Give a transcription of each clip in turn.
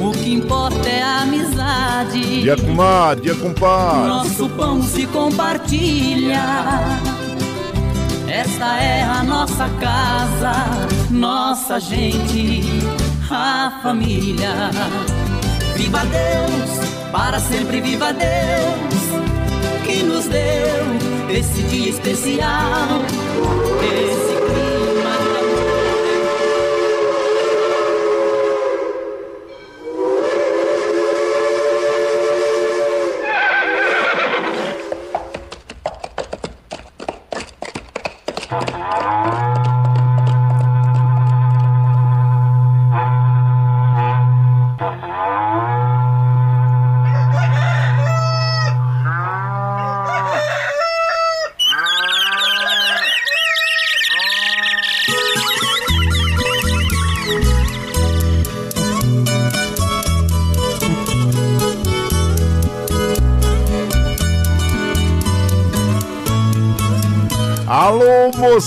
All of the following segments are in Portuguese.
o que importa é a amizade. Dia comadre, dia compadre. Nosso pão se compartilha. Esta é a nossa casa, nossa gente, a família. Viva Deus, para sempre viva Deus, que nos deu esse dia especial. Esse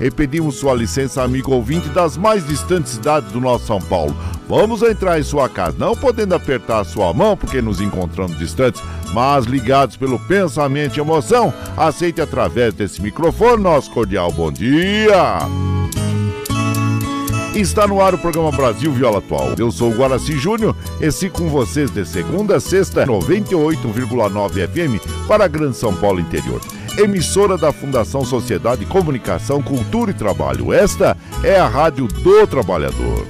e pedimos sua licença, amigo ouvinte das mais distantes cidades do nosso São Paulo. Vamos entrar em sua casa, não podendo apertar a sua mão porque nos encontramos distantes, mas ligados pelo pensamento e emoção, aceite através desse microfone nosso cordial bom dia. Está no ar o programa Brasil Viola Atual. Eu sou o Guaraci Júnior e sigo com vocês de segunda a sexta, 98,9 FM para a Grande São Paulo Interior emissora da Fundação Sociedade, Comunicação, Cultura e Trabalho. Esta é a Rádio do Trabalhador.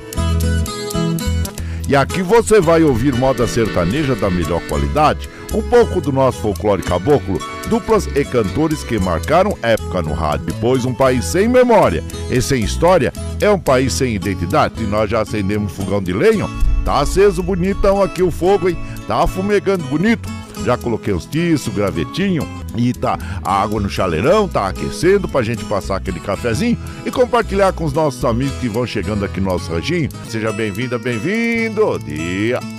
E aqui você vai ouvir moda sertaneja da melhor qualidade, um pouco do nosso folclore caboclo, duplas e cantores que marcaram época no rádio. Pois um país sem memória e sem história é um país sem identidade. E nós já acendemos fogão de lenha, tá aceso bonitão aqui o fogo, hein? Tá fumegando bonito. Já coloquei os tiços, gravetinho, e tá a água no chaleirão, tá aquecendo pra gente passar aquele cafezinho e compartilhar com os nossos amigos que vão chegando aqui no nosso ranchinho. Seja bem-vinda, bem-vindo. Dia.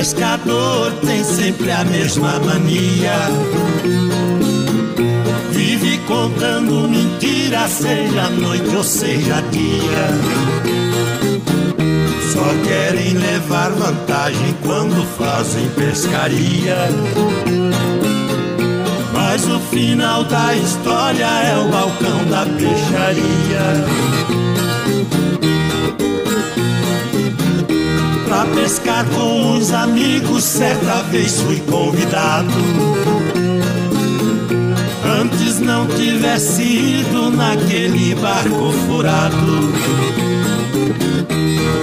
Pescador tem sempre a mesma mania. Vive contando mentira, seja noite ou seja dia. Só querem levar vantagem quando fazem pescaria. Mas o final da história é o balcão da peixaria. Pra pescar com os amigos. Certa vez fui convidado. Antes não tivesse ido naquele barco furado.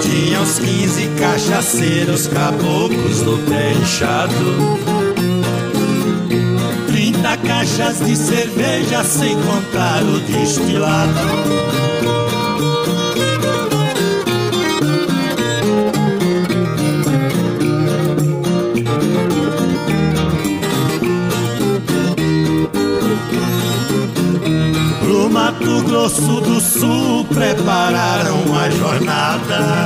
Tinha uns 15 cachaceiros caboclos no pé inchado. 30 caixas de cerveja sem contar o destilado. Mato Grosso do Sul prepararam a jornada.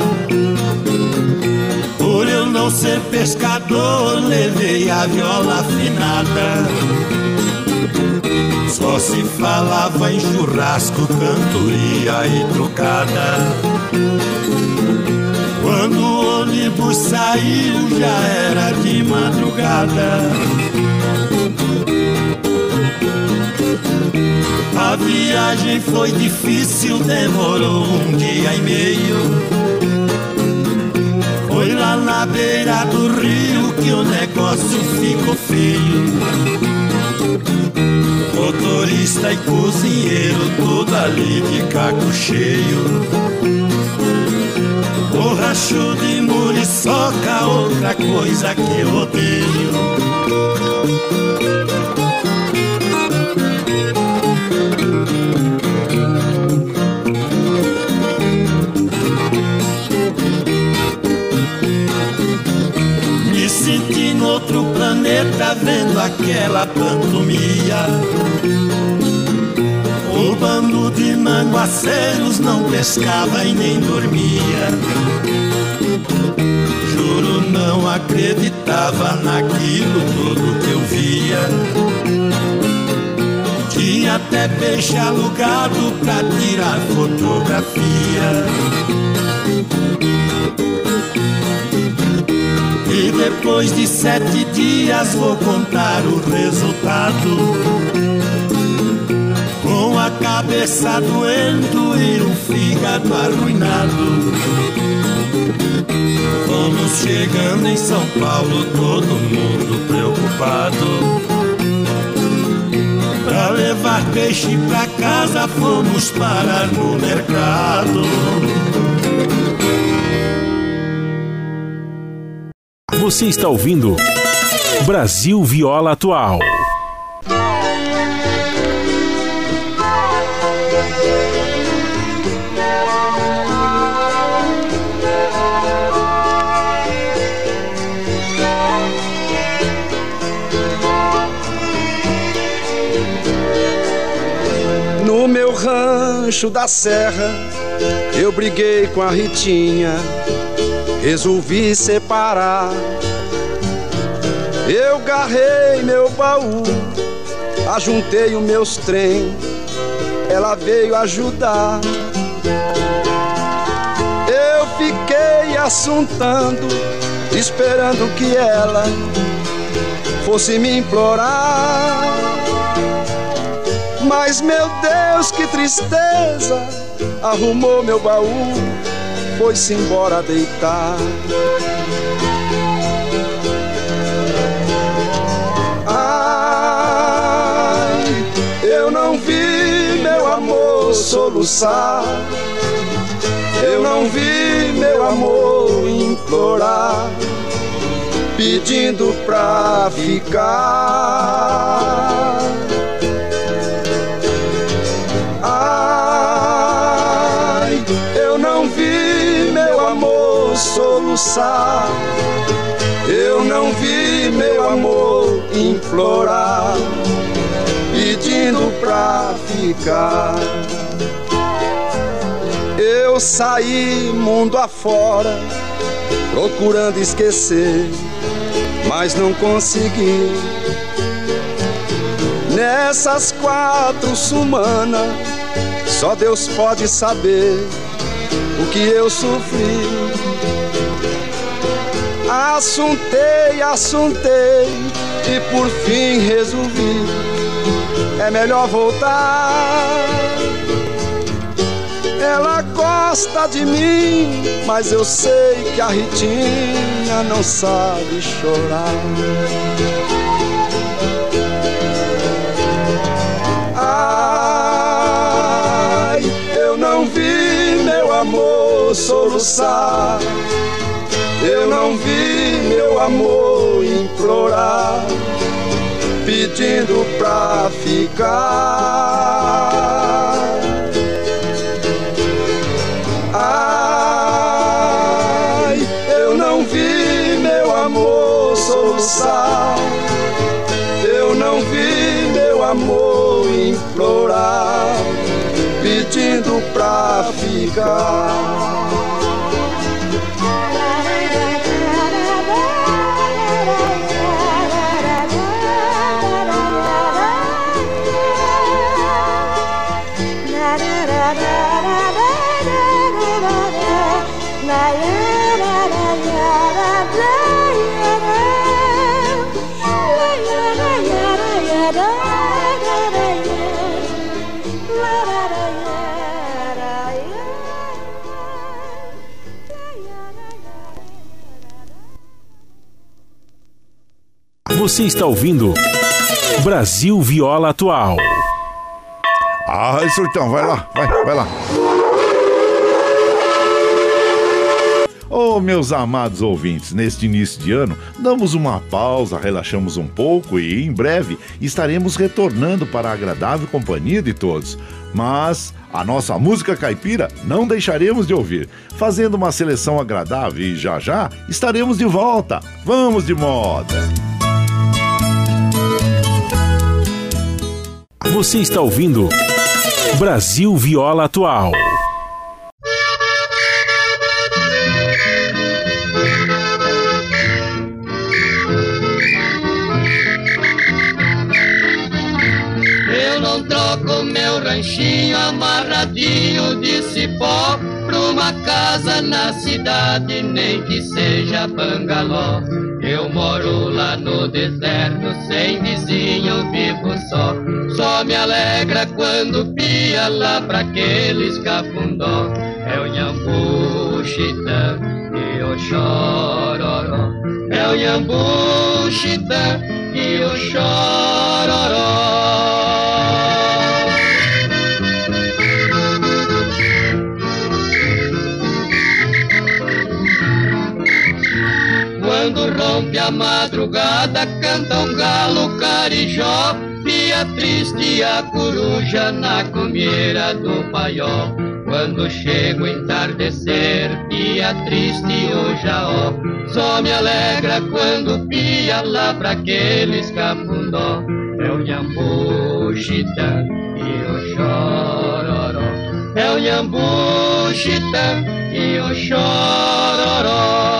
Por eu não ser pescador, levei a viola afinada. Só se falava em churrasco, cantoria e trocada. Quando ônibus saiu, já era de madrugada. A viagem foi difícil, demorou um dia e meio. Foi lá na beira do rio que o negócio ficou feio. Motorista e cozinheiro, tudo ali de caco cheio. Borrachudo de muriçoca, outra coisa que eu odeio. Planeta vendo aquela pantomia. O bando de manguaceiros não pescava e nem dormia. Juro, não acreditava naquilo tudo que eu via. Tinha até peixe alugado pra tirar fotografia. E depois de sete dias vou contar o resultado com a cabeça doendo e o fígado arruinado. Vamos chegando em São Paulo, todo mundo preocupado. Pra levar peixe pra casa, fomos parar no mercado. Você está ouvindo Brasil Viola Atual. No meu rancho da serra, eu briguei com a Ritinha, resolvi separar. Eu garrei meu baú, ajuntei os meus trem, ela veio ajudar. Eu fiquei assuntando, esperando que ela fosse me implorar. Mas meu Deus, que tristeza! Arrumou meu baú, foi-se embora deitar. Amor soluçar. Eu não vi meu amor implorar, pedindo pra ficar. Ai, eu não vi meu amor soluçar. Eu não vi meu amor implorar, pedindo pra ficar. Eu saí mundo afora, procurando esquecer, mas não consegui. Nessas quatro sumanas, só Deus pode saber o que eu sofri. Assuntei, assuntei e por fim resolvi. É melhor voltar. Ela gosta de mim, mas eu sei que a Ritinha não sabe chorar. Ai, eu não vi meu amor soluçar. Eu não vi meu amor implorar, pedindo pra ficar. Ai, eu não vi meu amor soluçar. Eu não vi meu amor implorar, pedindo pra ficar. Você está ouvindo Brasil Viola Atual. Ah, surtão, vai lá, vai, vai lá. Oh, meus amados ouvintes, neste início de ano, damos uma pausa, relaxamos um pouco e em breve estaremos retornando para a agradável companhia de todos. Mas a nossa música caipira não deixaremos de ouvir, fazendo uma seleção agradável e já já estaremos de volta. Vamos de moda! Você está ouvindo Brasil Viola Atual. ranchinho amarradinho de cipó Pra uma casa na cidade, nem que seja bangaló Eu moro lá no deserto, sem vizinho, vivo só. Só me alegra quando pia lá pra aqueles cafundó. É o Nhambu, Chitã e o Chororó. É o Nhambu, Chitã e o Chororó rompe a madrugada, canta um galo carijó, Pia triste a coruja na comieira do paió. Quando chega o entardecer, pia triste o jaó, só me alegra quando pia lá pra aqueles cafundó. É o Nhambu, Chitã e o Chororó. É o Nhambu, Chitã e o Chororó.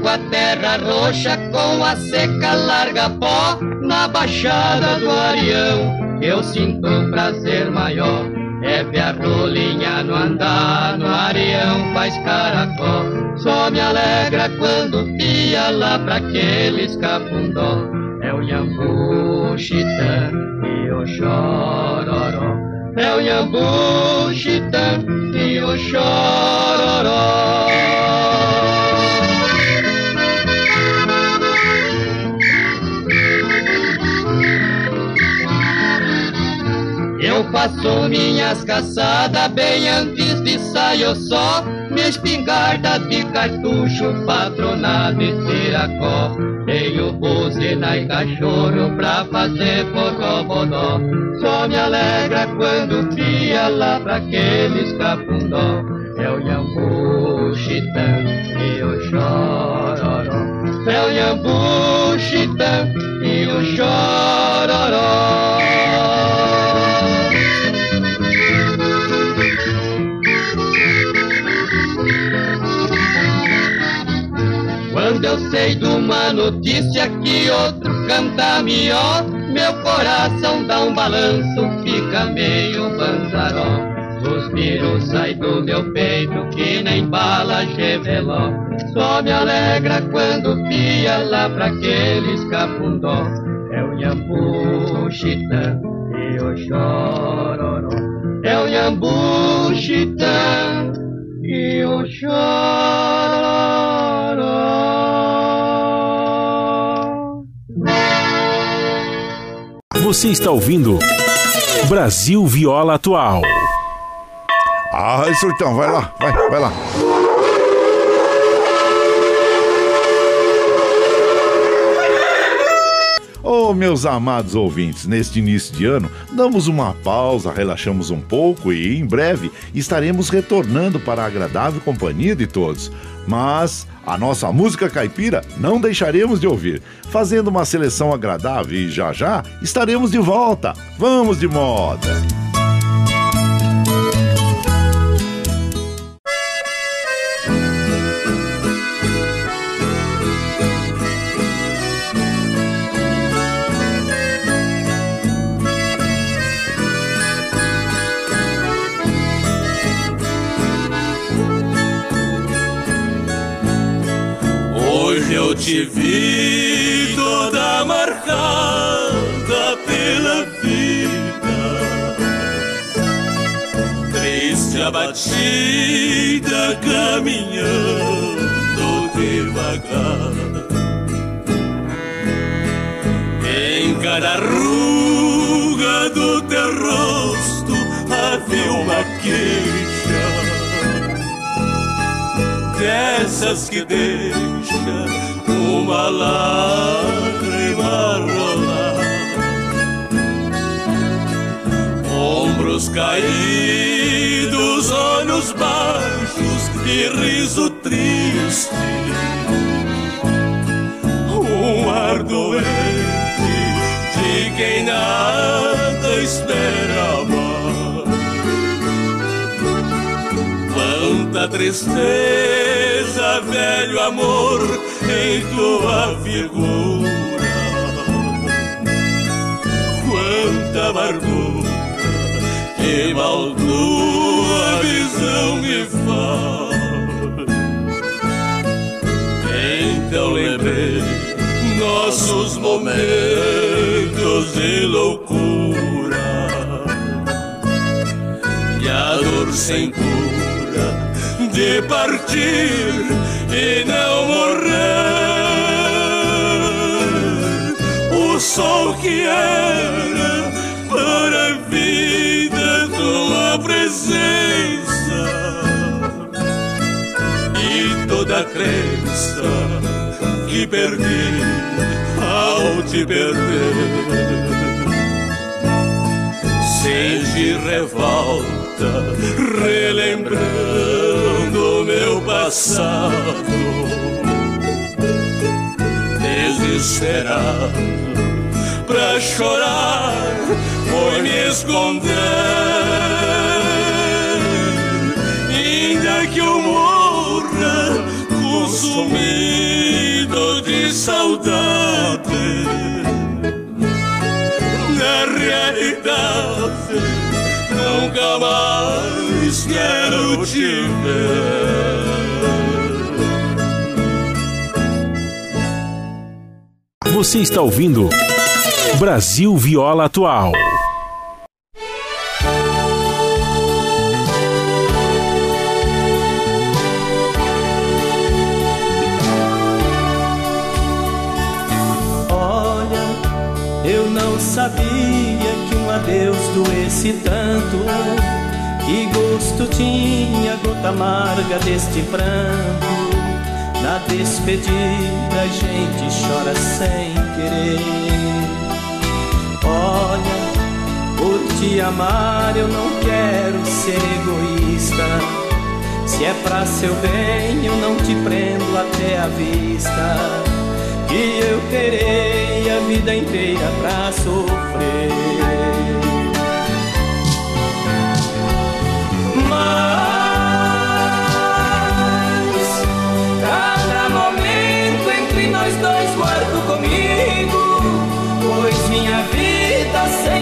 Com a terra roxa, com a seca larga pó, na baixada do Arião, eu sinto um prazer maior. É ver a rolinha no andar, no Arião faz caracó, só me alegra quando pia lá pra aqueles cafundó. É o Yambu, Chitã e o Chororó. É o Yambu, Chitã e o Chororó. Eu faço minhas caçadas bem antes de sair só Minha espingarda de cartucho, patronado e tiracó Tenho buzina e cachorro pra fazer bodó Só me alegra quando pia lá pra aqueles cafundó É o Yambu, Chitã e o Chororó. É o Yambu, Chitã e o Chororó Quando eu sei de uma notícia que outro canta melhor, meu coração dá um balanço, fica meio banzaró. Suspiro sai do meu peito que nem bala cheveló. Só me alegra quando pia lá pra aqueles cafundó. É o Nhambu, Chitã e o Chororó. É o Nhambu, Chitã e o Chororó. Você está ouvindo Brasil Viola Atual. Ah, surtão, vai lá, vai, vai lá. Oh, meus amados ouvintes, neste início de ano, damos uma pausa, relaxamos um pouco e em breve estaremos retornando para a agradável companhia de todos. Mas a nossa música caipira não deixaremos de ouvir, fazendo uma seleção agradável e já já estaremos de volta. Vamos de moda! Te vi toda marcada pela vida. minha batida caminhando devagar. Em cada ruga do teu rosto havia uma queixa dessas que deixa uma lágrima rolar. Ombros caídos, olhos baixos e riso triste. Um ar doente de quem nada espera mais. Quanta tristeza, velho amor, em tua figura. Quanta amargura que mal tua visão me faz. Então lembrei nossos momentos de loucura e a dor sem cura de partir e não morrer. O sol que era para a vida tua presença e toda a crença que perdi ao te perder. Sente revolta, relembrando passado. Desesperado pra chorar, foi me esconder. Ainda que eu morra consumido de saudade. Na realidade, nunca mais quero te ver. Você está ouvindo Brasil Viola Atual. Olha, eu não sabia que um adeus doesse tanto. Que gosto tinha a gota amarga deste pranto. Na despedida a gente chora sem querer. Olha, por te amar eu não quero ser egoísta. Se é pra seu bem eu não te prendo até a vista. Que eu terei a vida inteira pra sofrer. Mas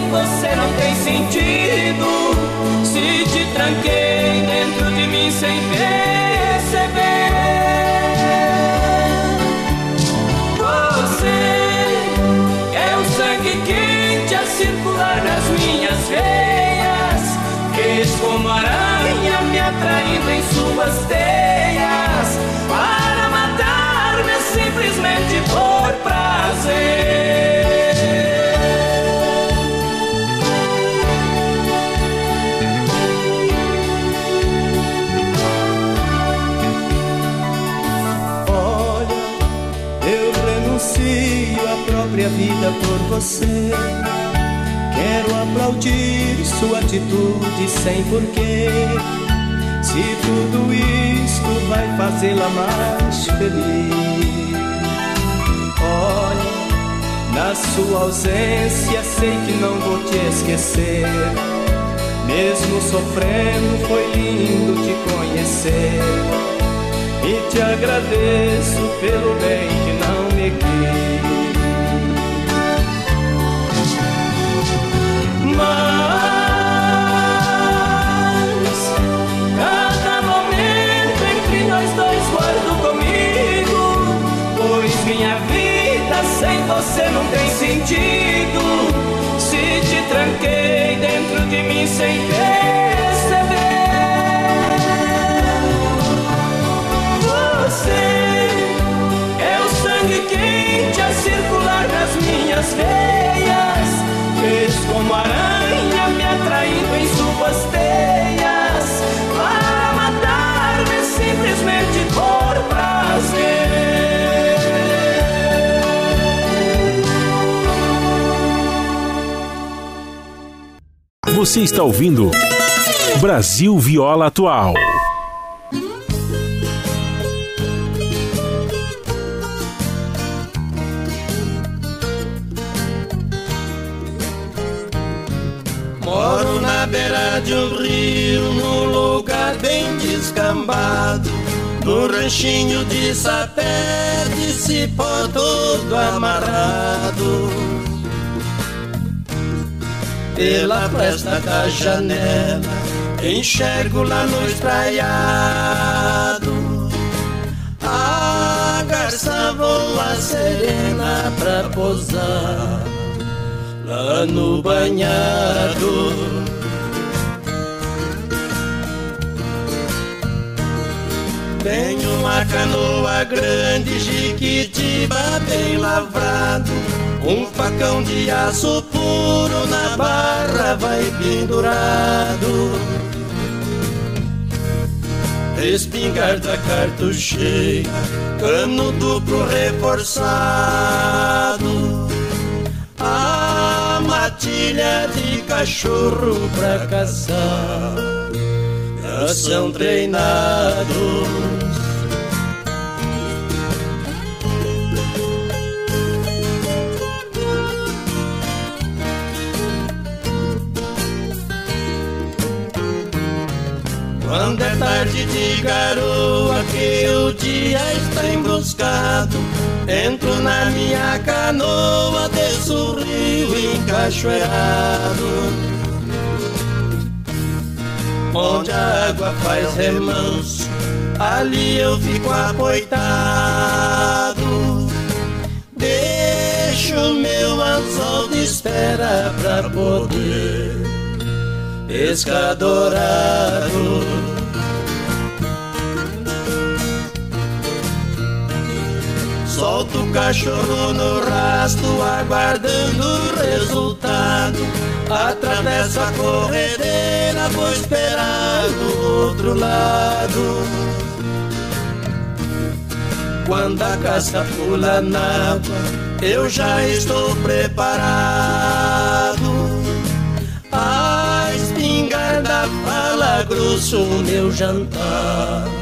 você não tem sentido. Se te tranquei dentro de mim sem perceber. Você é o sangue quente a circular nas minhas veias. Fez como aranha me atraindo em suas teias. Vida por você. Quero aplaudir sua atitude sem porquê. Se tudo isto vai fazê-la mais feliz. Olha, na sua ausência sei que não vou te esquecer. Mesmo sofrendo, foi lindo te conhecer. E te agradeço pelo bem que não me quis. você não tem sentido. Se te tranquei dentro de mim sem perceber. Você é o sangue quente a circular nas minhas veias. Você está ouvindo Brasil Viola Atual. Moro na beira de um rio, num lugar bem descambado. No ranchinho de sapé, de cipó todo amarrado. Pela fresta da janela, enxergo lá no espraiado. A garça voa serena pra posar lá no banhado. Tenho uma canoa grande, jiquitiba bem lavrado. Um facão de aço puro na barra vai pendurado. Espingarda cartucheira, cano duplo reforçado. A matilha de cachorro pra caçar, já são treinados. Quando é tarde de garoa que o dia está emboscado. Entro na minha canoa, desço o rio encachoeirado Onde a água faz remanso, ali eu fico apoitado. Deixo meu anzol de espera pra poder pescar dourado Solto o cachorro no rasto, aguardando o resultado. Atravesso a corredeira, vou esperar do outro lado. Quando a casca pula na água, eu já estou preparado. Grosso, meu jantar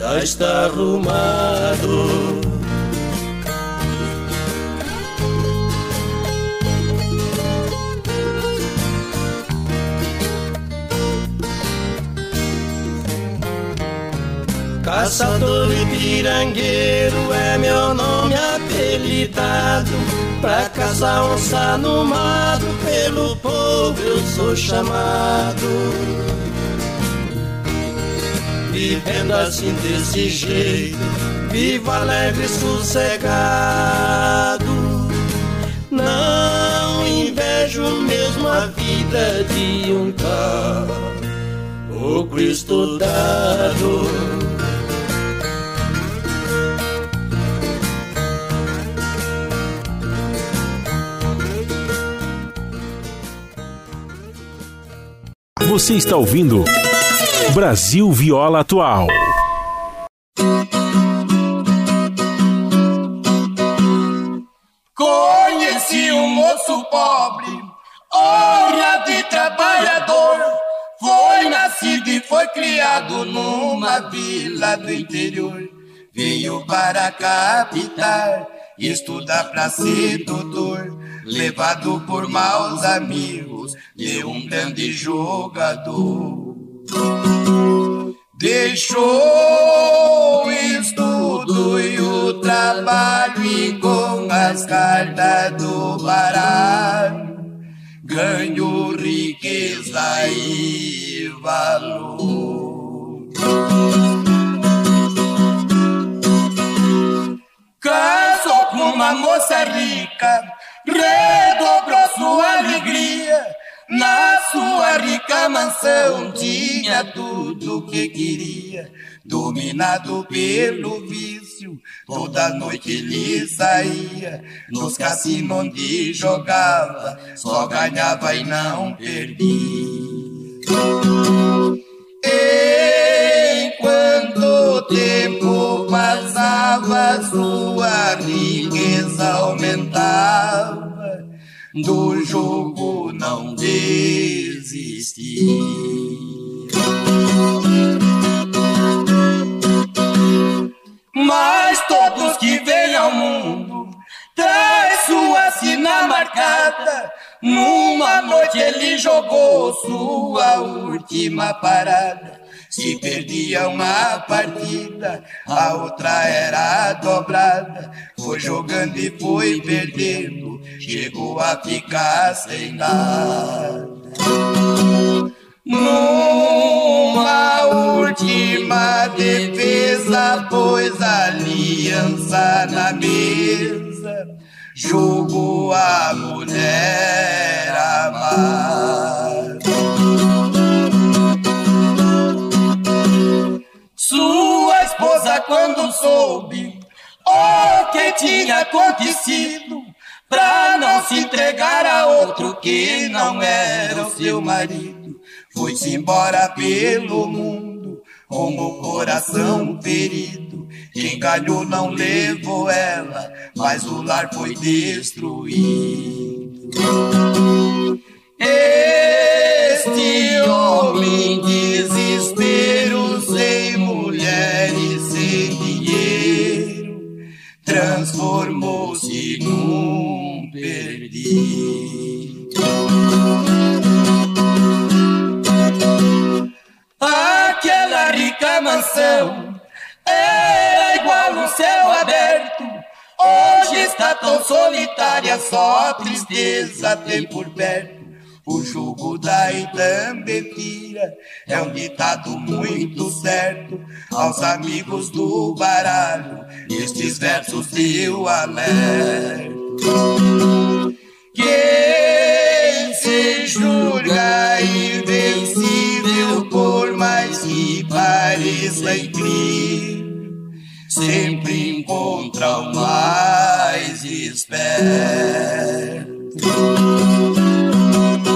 já está arrumado. Caçador e pirangueiro é meu nome apelidado. Pra caçar onça no mato, pelo povo eu sou chamado. Vivendo assim desse jeito, vivo alegre sossegado. Não invejo mesmo a vida de um cara, o Cristo dado. Você está ouvindo Brasil Viola Atual. Conheci um moço pobre, honrado e trabalhador. Foi nascido e foi criado numa vila do interior. Veio para a capital estudar pra ser doutor. Levado por maus amigos de um grande jogador. Deixou o estudo e o trabalho e com as cartas do baralho ganhou riqueza e valor. Casou com uma moça rica, redobrou sua alegria. Na sua rica mansão tinha tudo o que queria, dominado pelo vício. Toda noite ele saía nos cassinos onde jogava, só ganhava e não perdia. Enquanto o tempo passava, sua riqueza aumentava, do jogo não desistia. Mas todos que vêm ao mundo traz sua sina marcada. Numa noite ele jogou sua última parada. Se perdia uma partida, a outra era dobrada. Foi jogando e foi perdendo, chegou a ficar sem nada. Numa última defesa, pôs a aliança na mesa, jogou a mulher amada. Sua esposa, quando soube o que tinha acontecido, pra não se entregar a outro que não era o seu marido, foi-se embora pelo mundo com o coração ferido. Quem ganhou não levou ela, mas o lar foi destruído. Este homem desespero sem mulher e sem dinheiro transformou-se num perdido. Aquela rica mansão era igual um céu aberto. Hoje está tão solitária, só tristeza tem por perto. O jogo da Itambefira é um ditado muito certo. Aos amigos do baralho, estes versos eu alerto. Quem se julga invencível, por mais que pareça incrível, sempre encontra o mais esperto.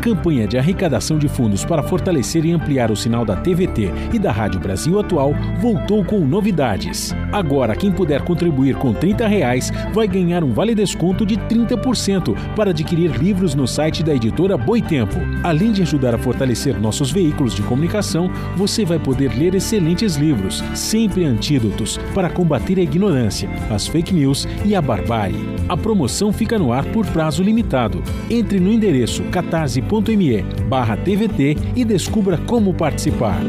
Campanha de arrecadação de fundos para fortalecer e ampliar o sinal da TVT e da Rádio Brasil Atual voltou com novidades. Agora, quem puder contribuir com 30 reais vai ganhar um vale desconto de 30% para adquirir livros no site da editora Boitempo. Além de ajudar a fortalecer nossos veículos de comunicação, você vai poder ler excelentes livros, sempre antídotos para combater a ignorância, as fake news e a barbárie. A promoção fica no ar por prazo limitado. Entre no endereço catarse me barra TVT e descubra como participar.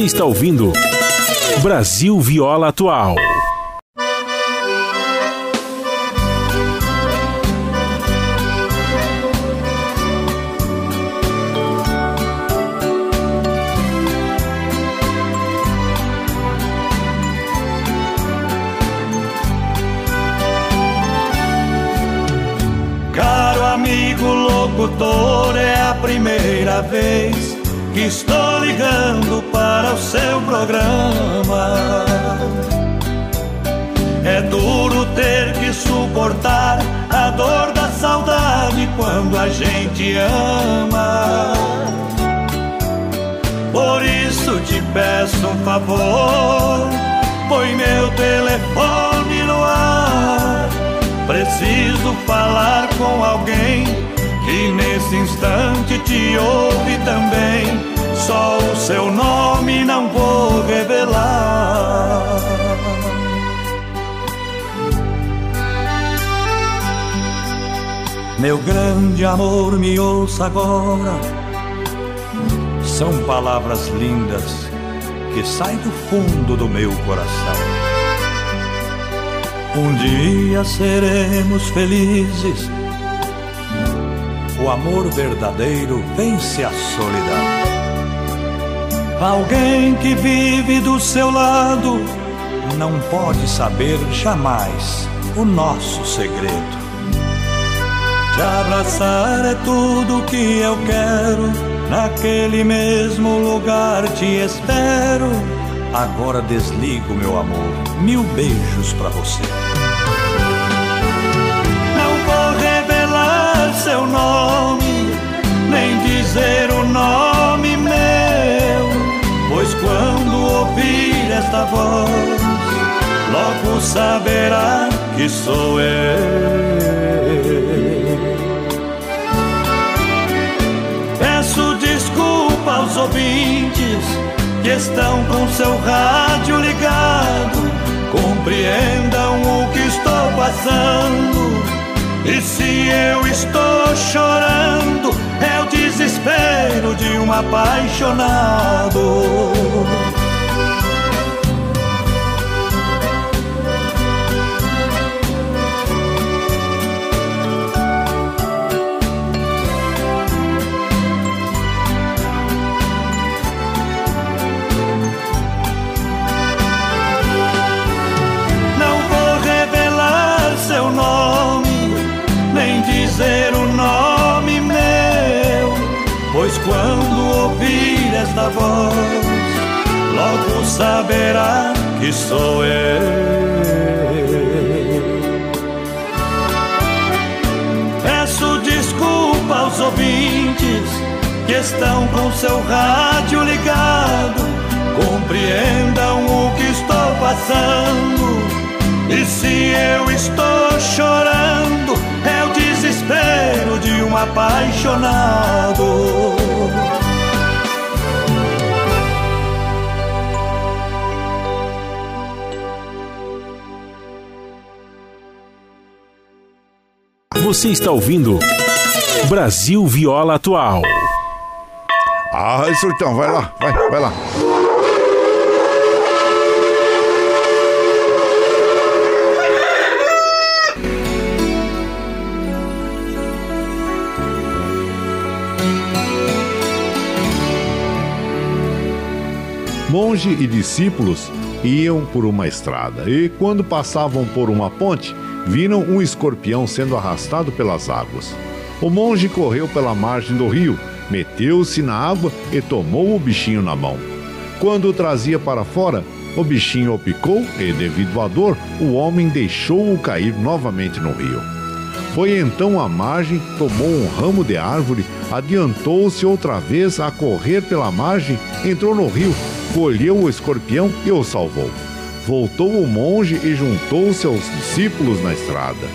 Você está ouvindo Brasil Viola Atual. Caro amigo locutor, é a primeira vez que estou ligando para o seu programa. É duro ter que suportar a dor da saudade quando a gente ama. Por isso te peço um favor, põe meu telefone no ar. Preciso falar com alguém que nesse instante te ouve também. Só o seu nome não vou revelar. Meu grande amor, me ouça agora. São palavras lindas que saem do fundo do meu coração. Um dia seremos felizes. O amor verdadeiro vence a solidão. Alguém que vive do seu lado não pode saber jamais o nosso segredo. Te abraçar é tudo que eu quero. Naquele mesmo lugar te espero. Agora desligo, meu amor. Mil beijos pra você. Não vou revelar seu nome, nem dizer o nome esta voz, logo saberá que sou eu. Peço desculpa aos ouvintes que estão com seu rádio ligado. Compreendam o que estou passando. E se eu estou chorando, é o desespero de um apaixonado. Quando ouvir esta voz, logo saberá que sou eu. Peço desculpa aos ouvintes que estão com seu rádio ligado. Compreendam o que estou passando. E se eu estou chorando, é o desespero de um apaixonado. Você está ouvindo Brasil Viola Atual. Ah, surtão, vai lá, vai, vai lá. Monge e discípulos iam por uma estrada e, quando passavam por uma ponte, viram um escorpião sendo arrastado pelas águas. O monge correu pela margem do rio, meteu-se na água e tomou o bichinho na mão. Quando o trazia para fora, o bichinho o picou e, devido à dor, o homem deixou-o cair novamente no rio. Foi então à margem, tomou um ramo de árvore, adiantou-se outra vez a correr pela margem, entrou no rio, colheu o escorpião e o salvou. Voltou o monge e juntou-se aos discípulos na estrada.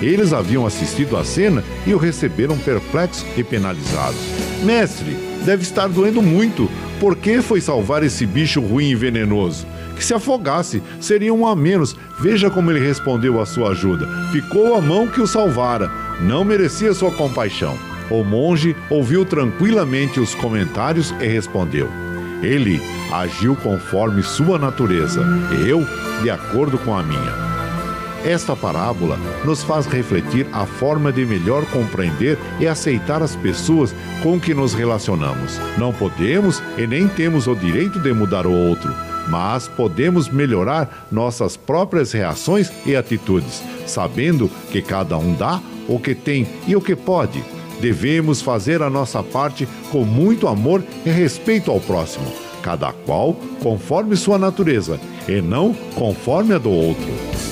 Eles haviam assistido à cena e o receberam perplexos e penalizados. Mestre, deve estar doendo muito. Por que foi salvar esse bicho ruim e venenoso? Que se afogasse, seria um a menos. Veja como ele respondeu à sua ajuda. Picou a mão que o salvara. Não merecia sua compaixão. O monge ouviu tranquilamente os comentários e respondeu: Ele agiu conforme sua natureza, eu de acordo com a minha. Esta parábola nos faz refletir a forma de melhor compreender e aceitar as pessoas com que nos relacionamos. Não podemos e nem temos o direito de mudar o outro, mas podemos melhorar nossas próprias reações e atitudes, sabendo que cada um dá o que tem e o que pode. Devemos fazer a nossa parte com muito amor e respeito ao próximo, cada qual conforme sua natureza e não conforme a do outro.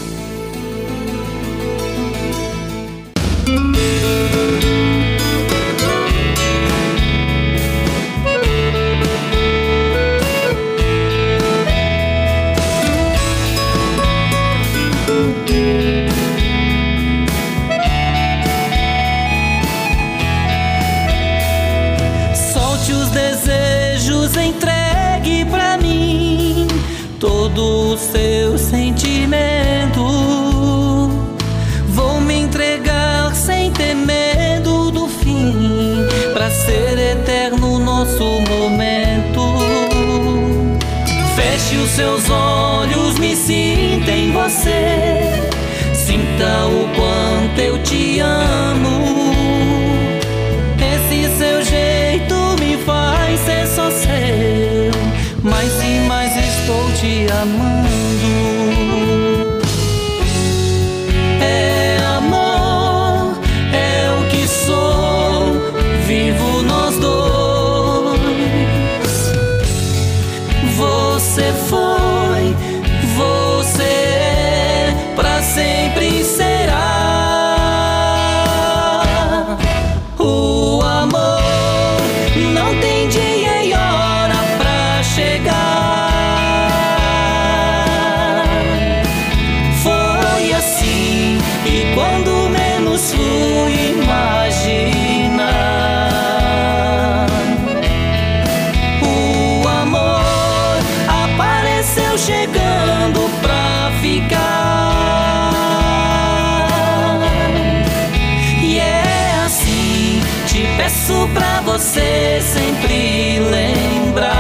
Você sempre lembrar.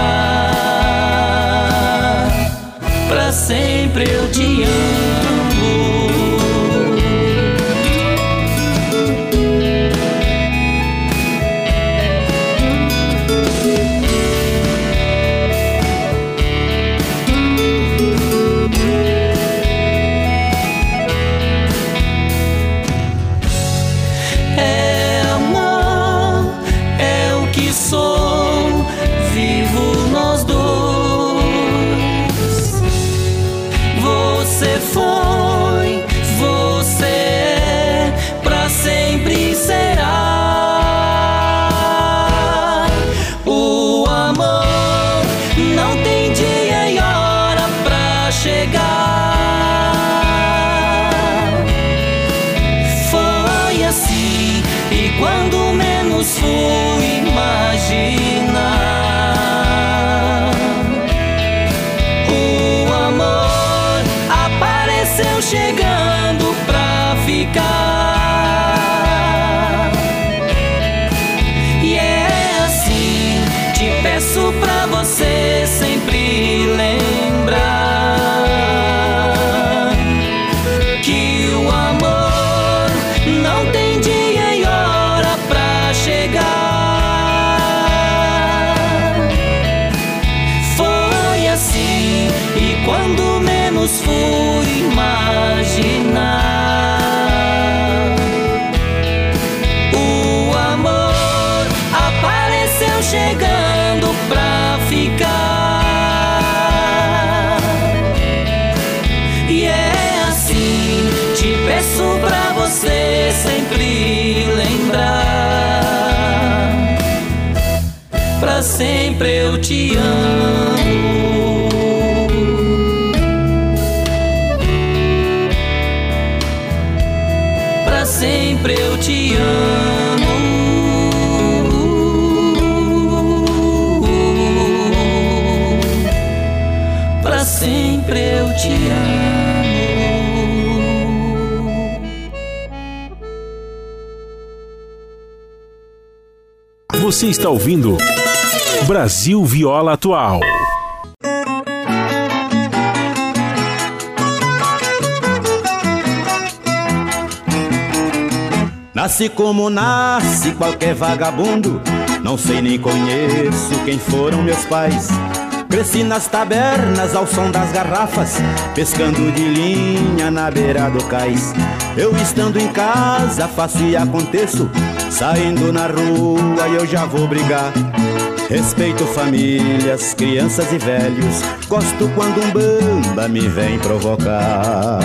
Pra sempre eu te sempre eu te amo. Pra sempre eu te amo. Pra sempre eu te amo. Você está ouvindo Brasil Viola Atual. Nasci como nasce qualquer vagabundo, não sei nem conheço quem foram meus pais. Cresci nas tabernas ao som das garrafas, pescando de linha na beira do cais. Eu estando em casa faço e aconteço, saindo na rua eu já vou brigar. Respeito famílias, crianças e velhos, gosto quando um bamba me vem provocar.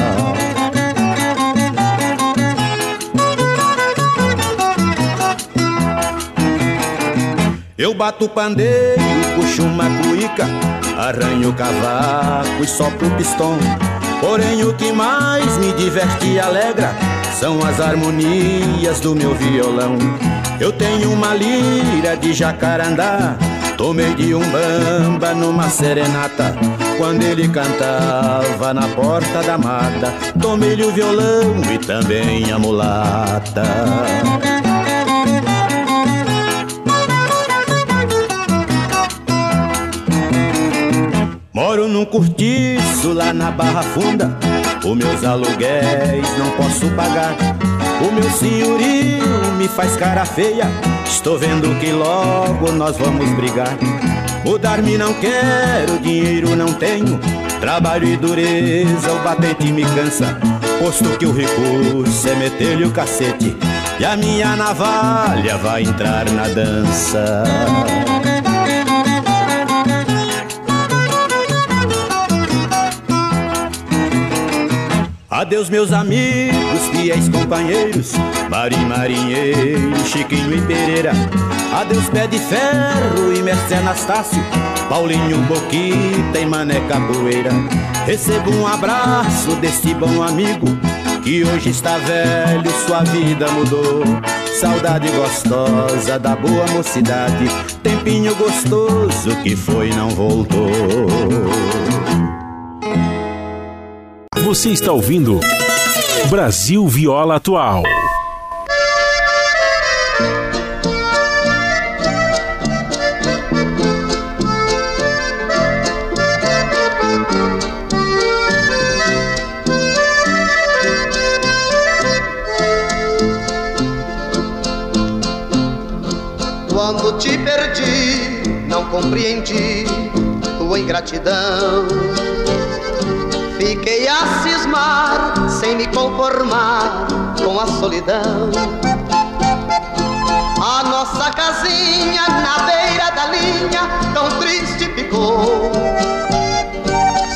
Eu bato pandeiro, puxo uma cuíca, arranho cavaco e sopro pistão. Porém o que mais me diverte e alegra são as harmonias do meu violão. Eu tenho uma lira de jacarandá, tomei de um bamba numa serenata. Quando ele cantava na porta da mata, tomei-lhe o violão e também a mulata. Moro num cortiço lá na Barra Funda. Os meus aluguéis não posso pagar. O meu senhorio me faz cara feia. Estou vendo que logo nós vamos brigar. Mudar-me não quero, dinheiro não tenho. Trabalho e dureza, o batente me cansa. Posto que o recurso é meter-lhe o cacete. E a minha navalha vai entrar na dança. Adeus meus amigos, fiéis companheiros Mari Marinheiro, Chiquinho e Pereira. Adeus Pé de Ferro e Mestre Anastácio Paulinho Boquita e Mané Capoeira. Recebo um abraço desse bom amigo Que hoje está velho, sua vida mudou. Saudade gostosa da boa mocidade Tempinho gostoso que foi e não voltou Você está ouvindo Brasil Viola Atual. Quando te perdi, não compreendi tua ingratidão. Fiquei a cismar, sem me conformar com a solidão. A nossa casinha na beira da linha, tão triste ficou.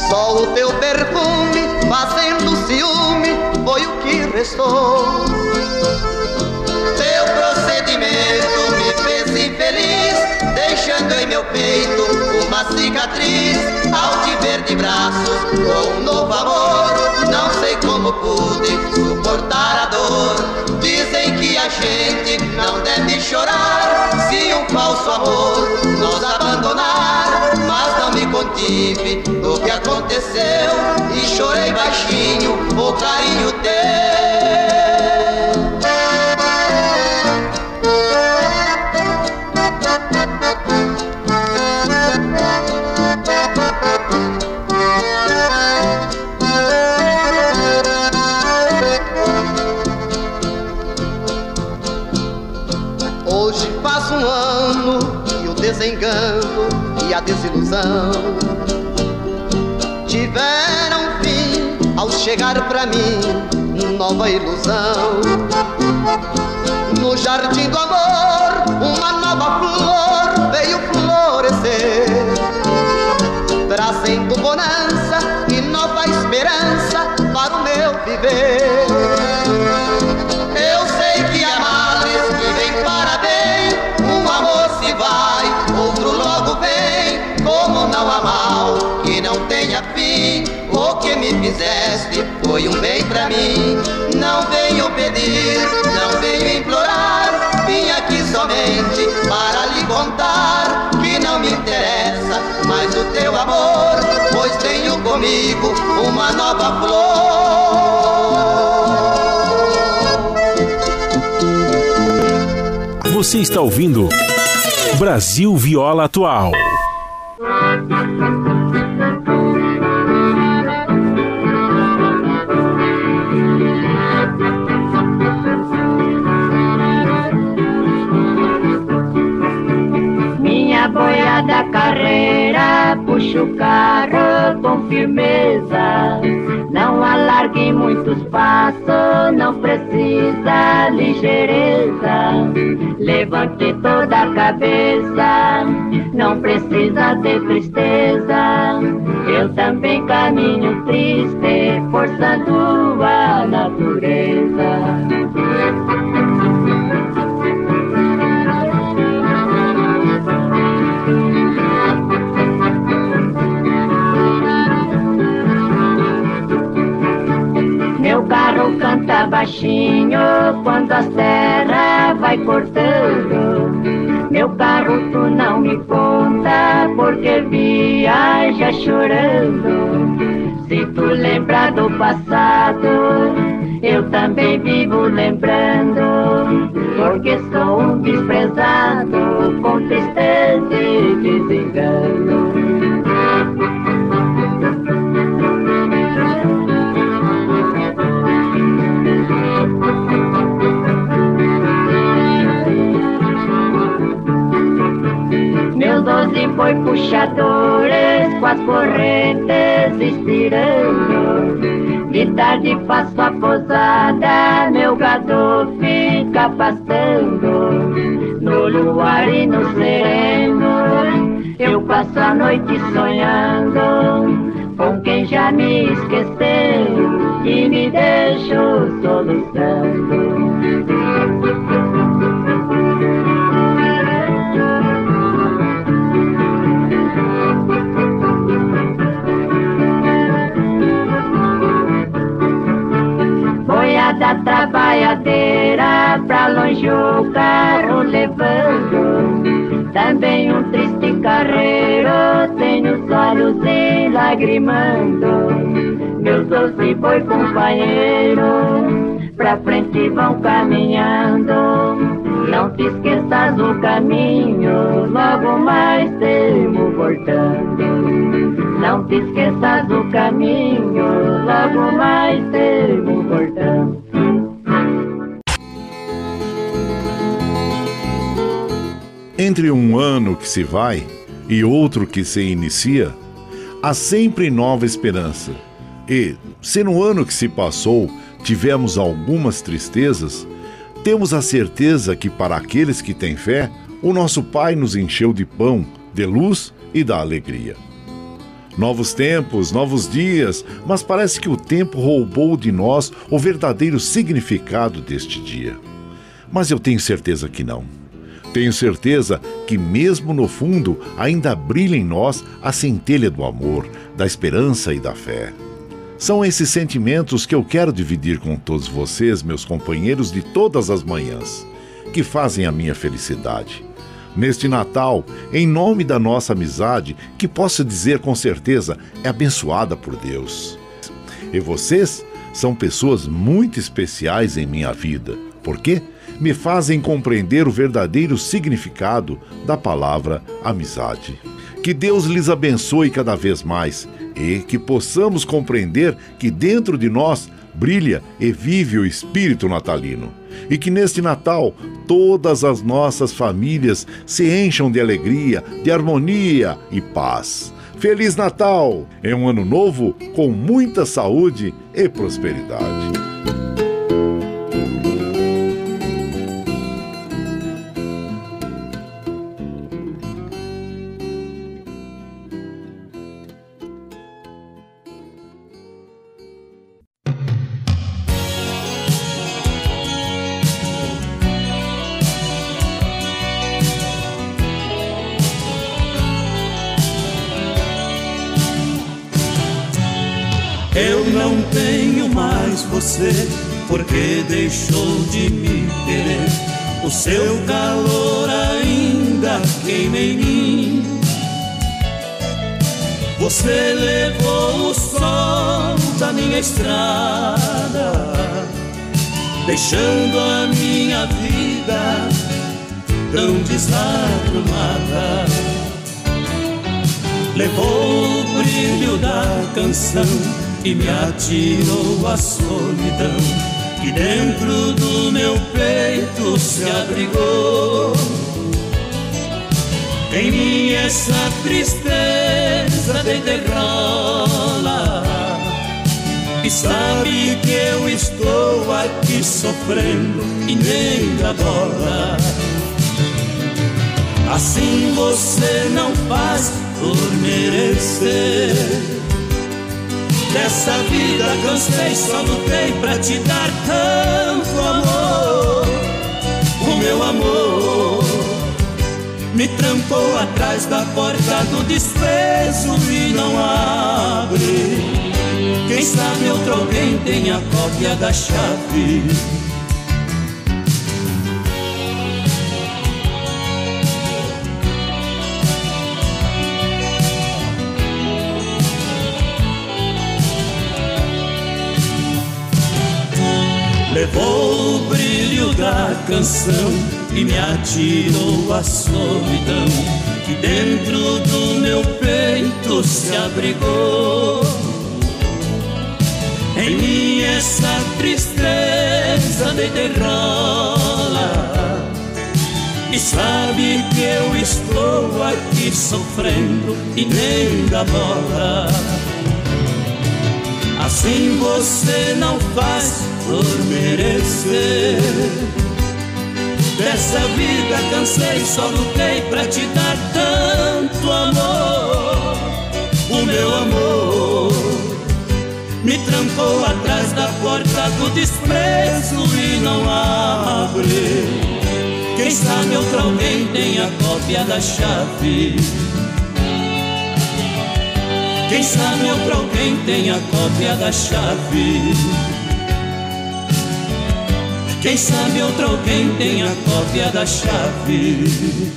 Só o teu perfume fazendo ciúme foi o que restou. Teu procedimento me fez infeliz, deixando em meu peito uma cicatriz. Ao te ver de braços com um novo amor, não sei como pude suportar a dor. Dizem que a gente não deve chorar se um falso amor nos abandonar. Mas não me contive do que aconteceu e chorei baixinho o carinho teu. A desilusão tiveram fim ao chegar pra mim nova ilusão. No jardim do amor, uma nova flor veio florescer, foi um bem pra mim. Não venho pedir, não venho implorar, vim aqui somente para lhe contar que não me interessa mais o teu amor, pois tenho comigo uma nova flor. Você está ouvindo Brasil Viola Atual. Carreira puxa o carro com firmeza. Não alargue muitos passos, não precisa ligeireza. Levante toda a cabeça, não precisa ter tristeza. Eu também caminho triste, forçando a natureza. Baixinho quando a serra vai cortando. Meu carro tu não me conta porque viaja chorando. Se tu lembra do passado, eu também vivo lembrando. Porque sou um desprezado com tristeza e desengano. Boi puxadores com as correntes estirando. De tarde faço a posada, meu gado fica pastando. No luar e no sereno, eu passo a noite sonhando. Com quem já me esqueceu e me deixou soluçando. Boiada trabalhadeira, pra longe o carro levando. Também um triste carreiro, tem os olhos enlagrimando. Meus doze boi companheiro, pra frente vão caminhando. Não te esqueças do caminho, logo mais temo voltando. Não te esqueças do caminho, logo mais temo Entre um ano que se vai e outro que se inicia, há sempre nova esperança. E, se no ano que se passou tivemos algumas tristezas, temos a certeza que para aqueles que têm fé, o nosso Pai nos encheu de pão, de luz e da alegria. Novos tempos, novos dias, mas parece que o tempo roubou de nós o verdadeiro significado deste dia. Mas eu tenho certeza que não. Tenho certeza que, mesmo no fundo, ainda brilha em nós a centelha do amor, da esperança e da fé. São esses sentimentos que eu quero dividir com todos vocês, meus companheiros de todas as manhãs, que fazem a minha felicidade. Neste Natal, em nome da nossa amizade, que posso dizer com certeza é abençoada por Deus. E vocês são pessoas muito especiais em minha vida. Por quê? Me fazem compreender o verdadeiro significado da palavra amizade. Que Deus lhes abençoe cada vez mais e que possamos compreender que dentro de nós brilha e vive o espírito natalino. E que neste Natal todas as nossas famílias se encham de alegria, de harmonia e paz. Feliz Natal! É um ano novo com muita saúde e prosperidade. Você, porque deixou de me querer. O seu calor ainda queima em mim. Você levou o sol da minha estrada, deixando a minha vida tão desarrumada. Levou o brilho da canção e me atirou a solidão que dentro do meu peito se abrigou. Em mim essa tristeza deterrola e sabe que eu estou aqui sofrendo e nem dá bola. Assim você não faz por merecer. Dessa vida cansei, só lutei pra te dar tanto amor. O meu amor me trancou atrás da porta do desprezo e não abre. Quem sabe outro alguém tem a cópia da chave. Canção e me atirou a solidão que dentro do meu peito se abrigou. Em mim essa tristeza deterrola e sabe que eu estou aqui sofrendo e nem dá bola. Assim você não faz por merecer. Dessa vida cansei, só lutei pra te dar tanto amor. O meu amor me trancou atrás da porta do desprezo e não abre. Quem sabe outro alguém tem a cópia da chave. Quem sabe outro alguém tem a cópia da chave. Quem sabe outro alguém tem a cópia da chave.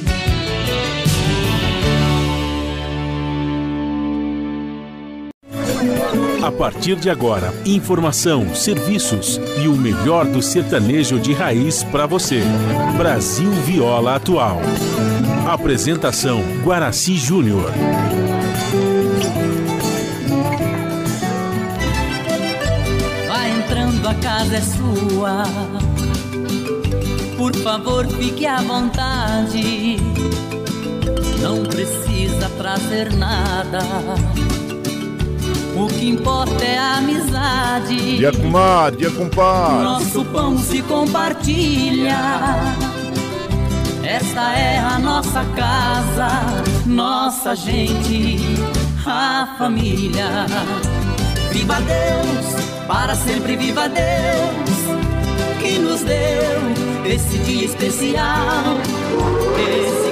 A partir de agora, informação, serviços e o melhor do sertanejo de raiz para você. Brasil Viola Atual. Apresentação Guaraci Júnior. Vai entrando, a casa é sua. Por favor, fique à vontade. Não precisa trazer nada. O que importa é a amizade. Dia comadre, dia compadre. Nosso pão se compartilha. Esta é a nossa casa, nossa gente, a família. Viva Deus, para sempre viva Deus, que nos deu esse dia especial, esse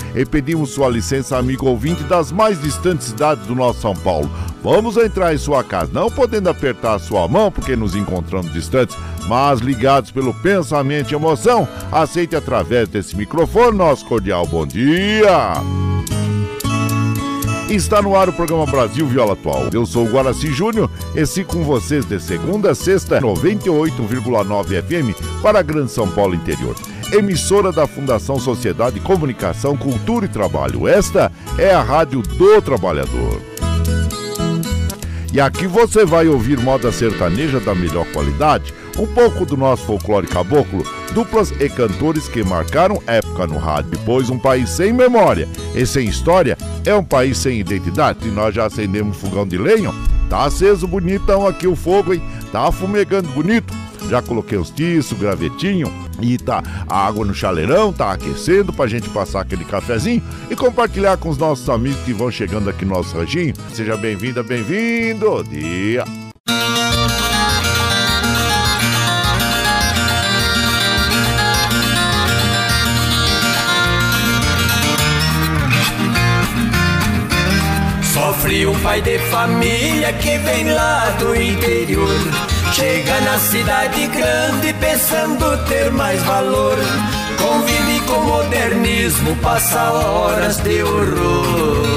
E pedimos sua licença, amigo ouvinte das mais distantes cidades do nosso São Paulo. Vamos entrar em sua casa, não podendo apertar sua mão porque nos encontramos distantes, mas ligados pelo pensamento e emoção. Aceite através desse microfone nosso cordial bom dia. Está no ar o programa Brasil Viola Atual. Eu sou o Guaraci Júnior e sigo com vocês de segunda a sexta, 98,9 FM para a Grande São Paulo Interior. Emissora da Fundação Sociedade, Comunicação, Cultura e Trabalho. Esta é a Rádio do Trabalhador. E aqui você vai ouvir moda sertaneja da melhor qualidade, um pouco do nosso folclore caboclo, duplas e cantores que marcaram época no rádio. Pois um país sem memória e sem história é um país sem identidade. E nós já acendemos fogão de lenha, tá aceso bonitão aqui o fogo, hein? Tá fumegando bonito. Já coloquei os tiços, gravetinho e tá a água no chaleirão, tá aquecendo pra gente passar aquele cafezinho e compartilhar com os nossos amigos que vão chegando aqui no nosso ranchinho. Seja bem-vinda, bem-vindo. Dia. Sofre um pai de família que vem lá do interior. Chega na cidade grande pensando ter mais valor. Convive com modernismo, passa horas de horror.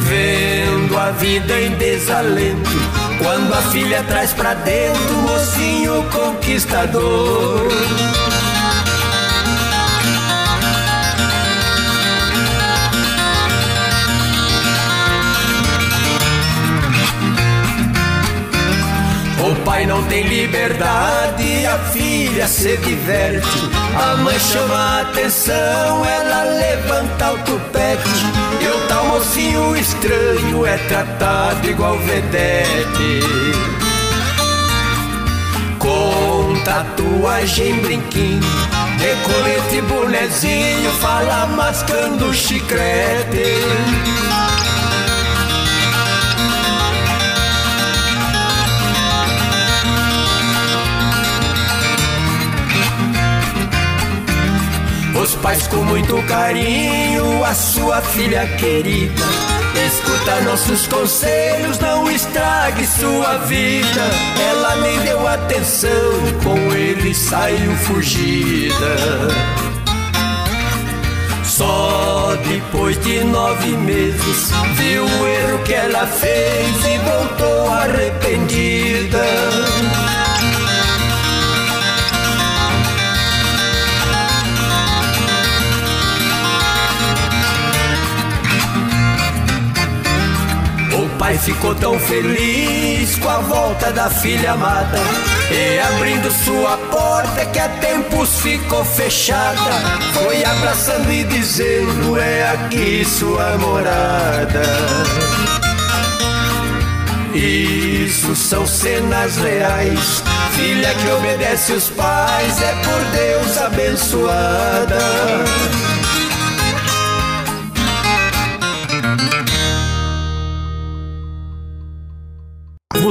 Vendo a vida em desalento. Quando a filha traz pra dentro, mocinho conquistador. Pai não tem liberdade, a filha se diverte. A mãe chama a atenção, ela levanta o tupete. E o tal mocinho estranho é tratado igual vedete. Com tatuagem, brinquinho, decolete, bonezinho, fala mascando chiclete. Pais com muito carinho, a sua filha querida. Escuta nossos conselhos, não estrague sua vida. Ela nem deu atenção, com ele saiu fugida. Só depois de nove meses viu o erro que ela fez e voltou arrependida. Pai ficou tão feliz com a volta da filha amada. E abrindo sua porta que há tempos ficou fechada. Foi abraçando e dizendo: É aqui sua morada. Isso são cenas reais. Filha que obedece os pais é por Deus abençoada.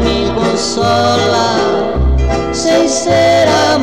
Me consola, sem ser a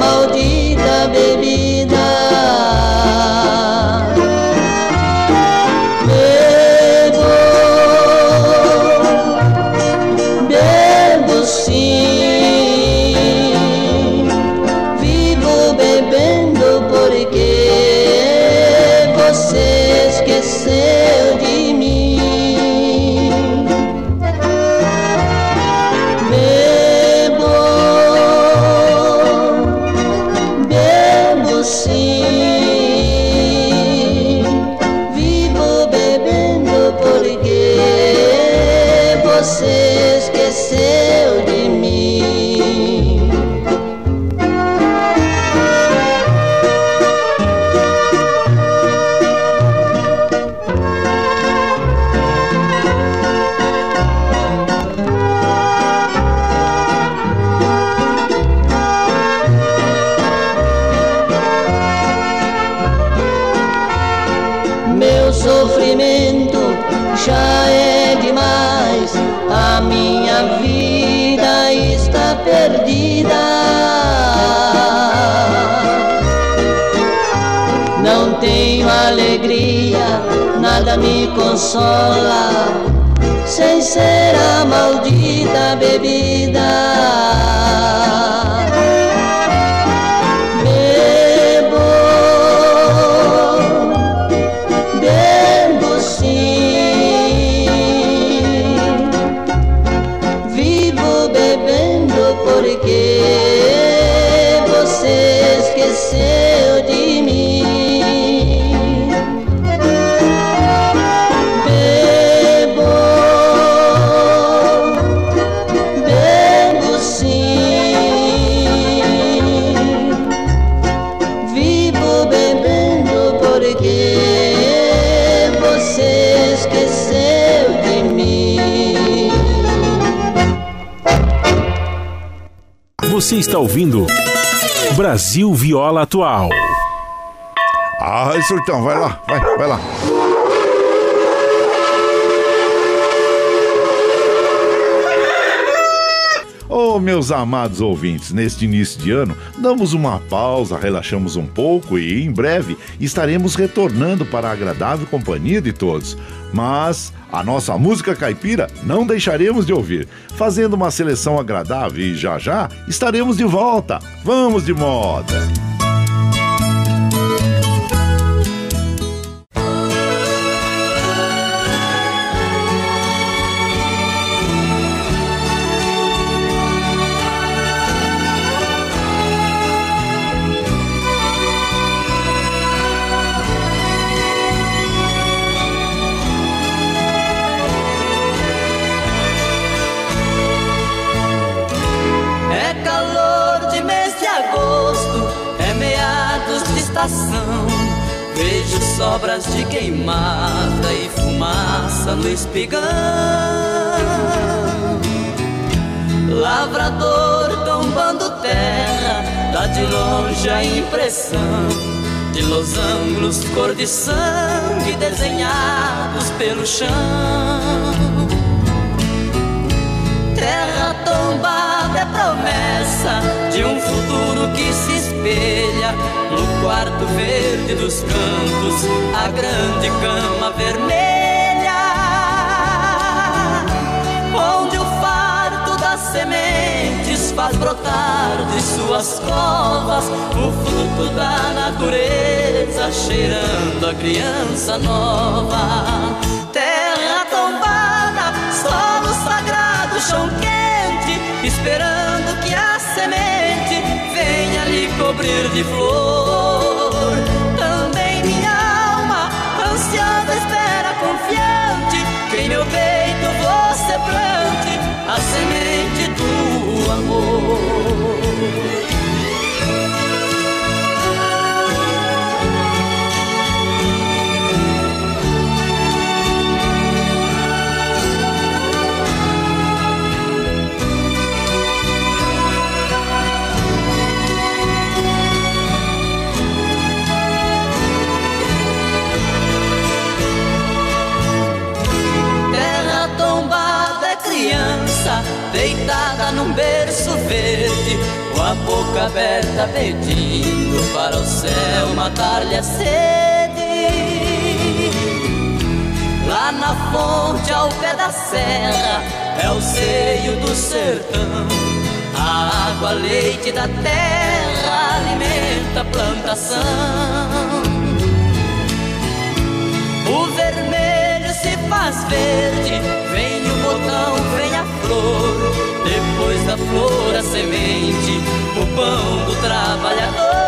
consola, sem ser a maldita bebida. Você está ouvindo Brasil Viola Atual. Ai, surtão, vai lá, vai, vai lá. Oh, meus amados ouvintes, neste início de ano, damos uma pausa, relaxamos um pouco e em breve estaremos retornando para a agradável companhia de todos. Mas a nossa música caipira não deixaremos de ouvir, fazendo uma seleção agradável e já já estaremos de volta. Vamos de moda! Vejo sobras de queimada e fumaça no espigão. Lavrador tombando terra, dá de longe a impressão de losangos cor de sangue desenhados pelo chão. Terra tombada é promessa de um futuro que se espelha no quarto verde dos campos, a grande cama vermelha, onde o farto das sementes faz brotar de suas covas o fruto da natureza, cheirando a criança nova. Terra tombada, solo sagrado, chão quente, esperando que a semente venha lhe cobrir de flor. Também minha alma, ansiando, espera confiante, que em meu peito você plante a semente do amor. Deitada num berço verde, com a boca aberta pedindo para o céu matar-lhe a sede. Lá na fonte ao pé da serra é o seio do sertão. A água, leite da terra alimenta a plantação. Faz verde, vem o botão, vem a flor. Depois da flor, a semente, o pão do trabalhador.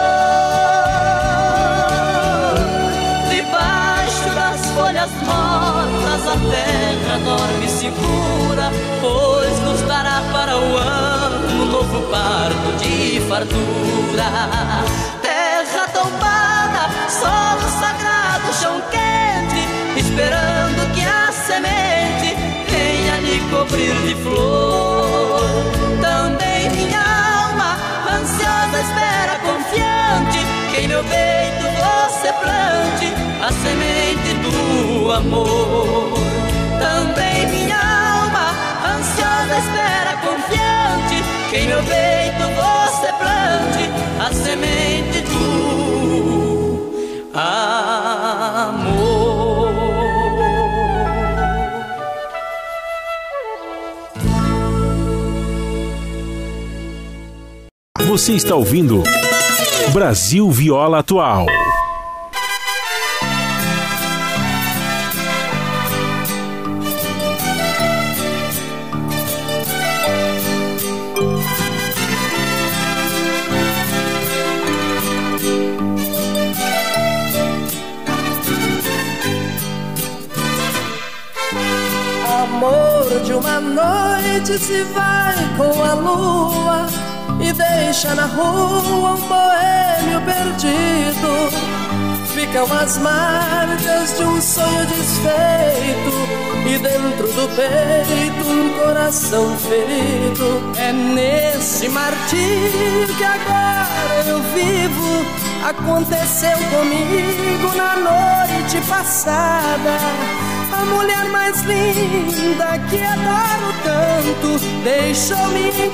Debaixo das folhas mortas, a terra dorme segura, pois nos dará para o ano um novo parto de fartura. Terra tombada, solo sagrado, chão quente, esperando cobrir de flor. Também minha alma, ansiosa espera, confiante, que em meu peito você plante a semente do amor. Também minha alma, ansiosa espera, confiante, que em meu peito você plante a semente do amor. Você está ouvindo Brasil Viola Atual. Amor de uma noite se vai com a lua deixa na rua um boêmio perdido. Ficam as marcas de um sonho desfeito e dentro do peito um coração ferido. É nesse martírio que agora eu vivo. Aconteceu comigo na noite passada. A mulher mais linda que adoro tanto Deixou-me em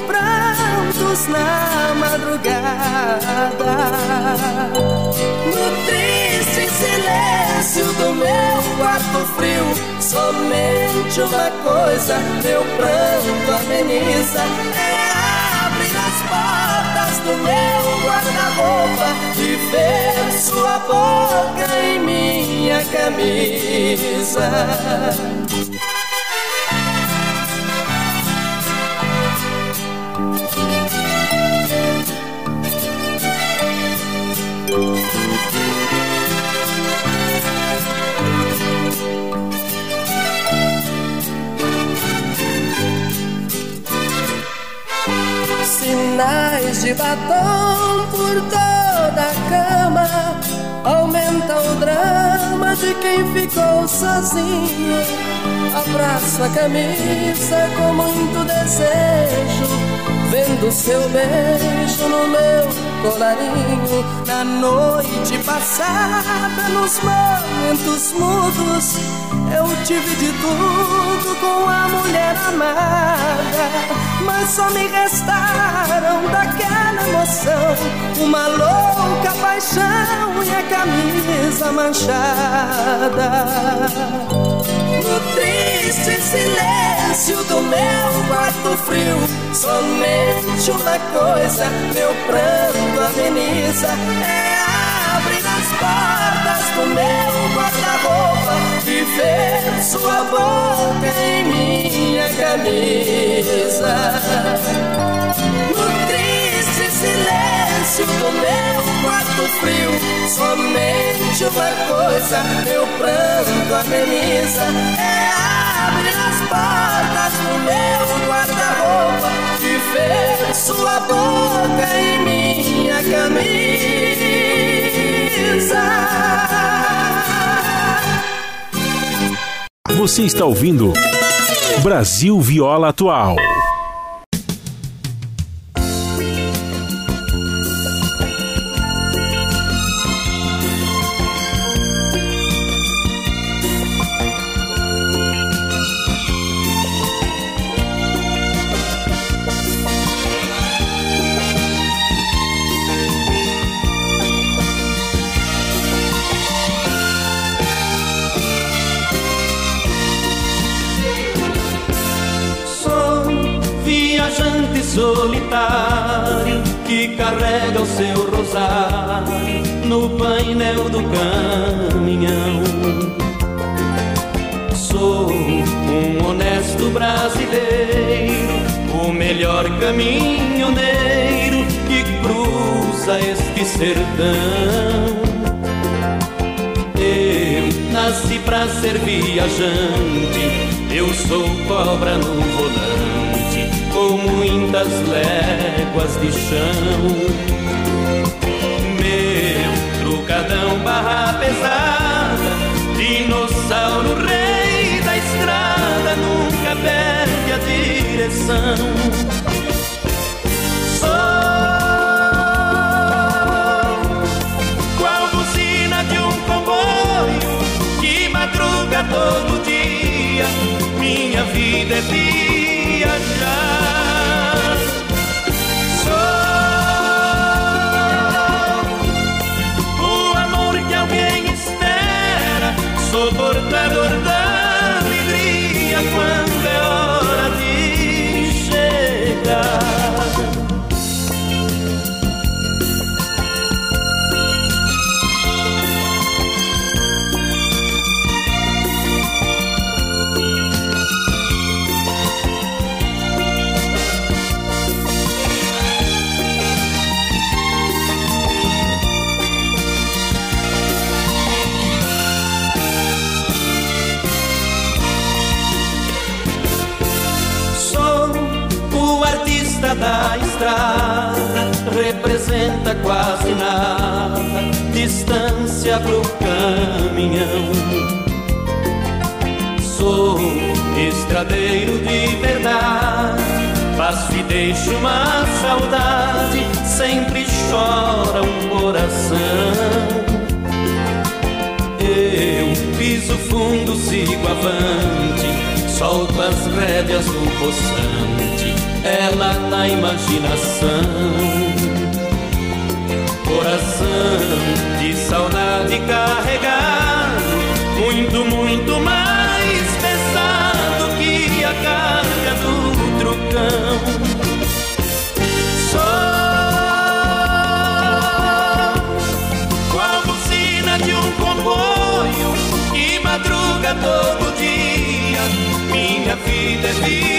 na madrugada No triste silêncio do meu quarto frio Somente uma coisa meu pranto ameniza É abrir as portas do meu guarda-roupa e ver sua boca em minha camisa. Sinais de batom por toda a cama. Aumenta o drama de quem ficou sozinho. Abraço a camisa com muito desejo. Vendo seu beijo no meu colarinho Na noite passada, nos momentos mudos Eu tive de tudo com a mulher amada Mas só me restaram daquela emoção Uma louca paixão e a camisa manchada. No triste silêncio do meu quarto frio. Somente uma coisa meu pranto ameniza. É abrir as portas do meu guarda-roupa E ver sua boca em minha camisa. No triste silêncio do meu quarto frio Somente uma coisa meu pranto ameniza É abrir as portas do meu guarda-roupa E ver sua boca em minha camisa Você está ouvindo Brasil Viola Atual. Sertão. Eu nasci pra ser viajante, eu sou cobra no volante, com muitas léguas de chão. Meu trucadão barra pesada, dinossauro rei da estrada, nunca perde a direção. Todo dia. Minha vida é viajar. Estrada, representa quase nada, distância pro caminhão. Sou estradeiro de verdade, faço e deixo uma saudade, sempre chora um coração. Eu piso fundo, sigo avante, solto as rédeas do poçante, ela na imaginação. Coração de saudade carregado, muito, muito mais pesado que a carga do trucão. Sou qual buzina de um comboio que madruga todo dia. Minha vida é viajar.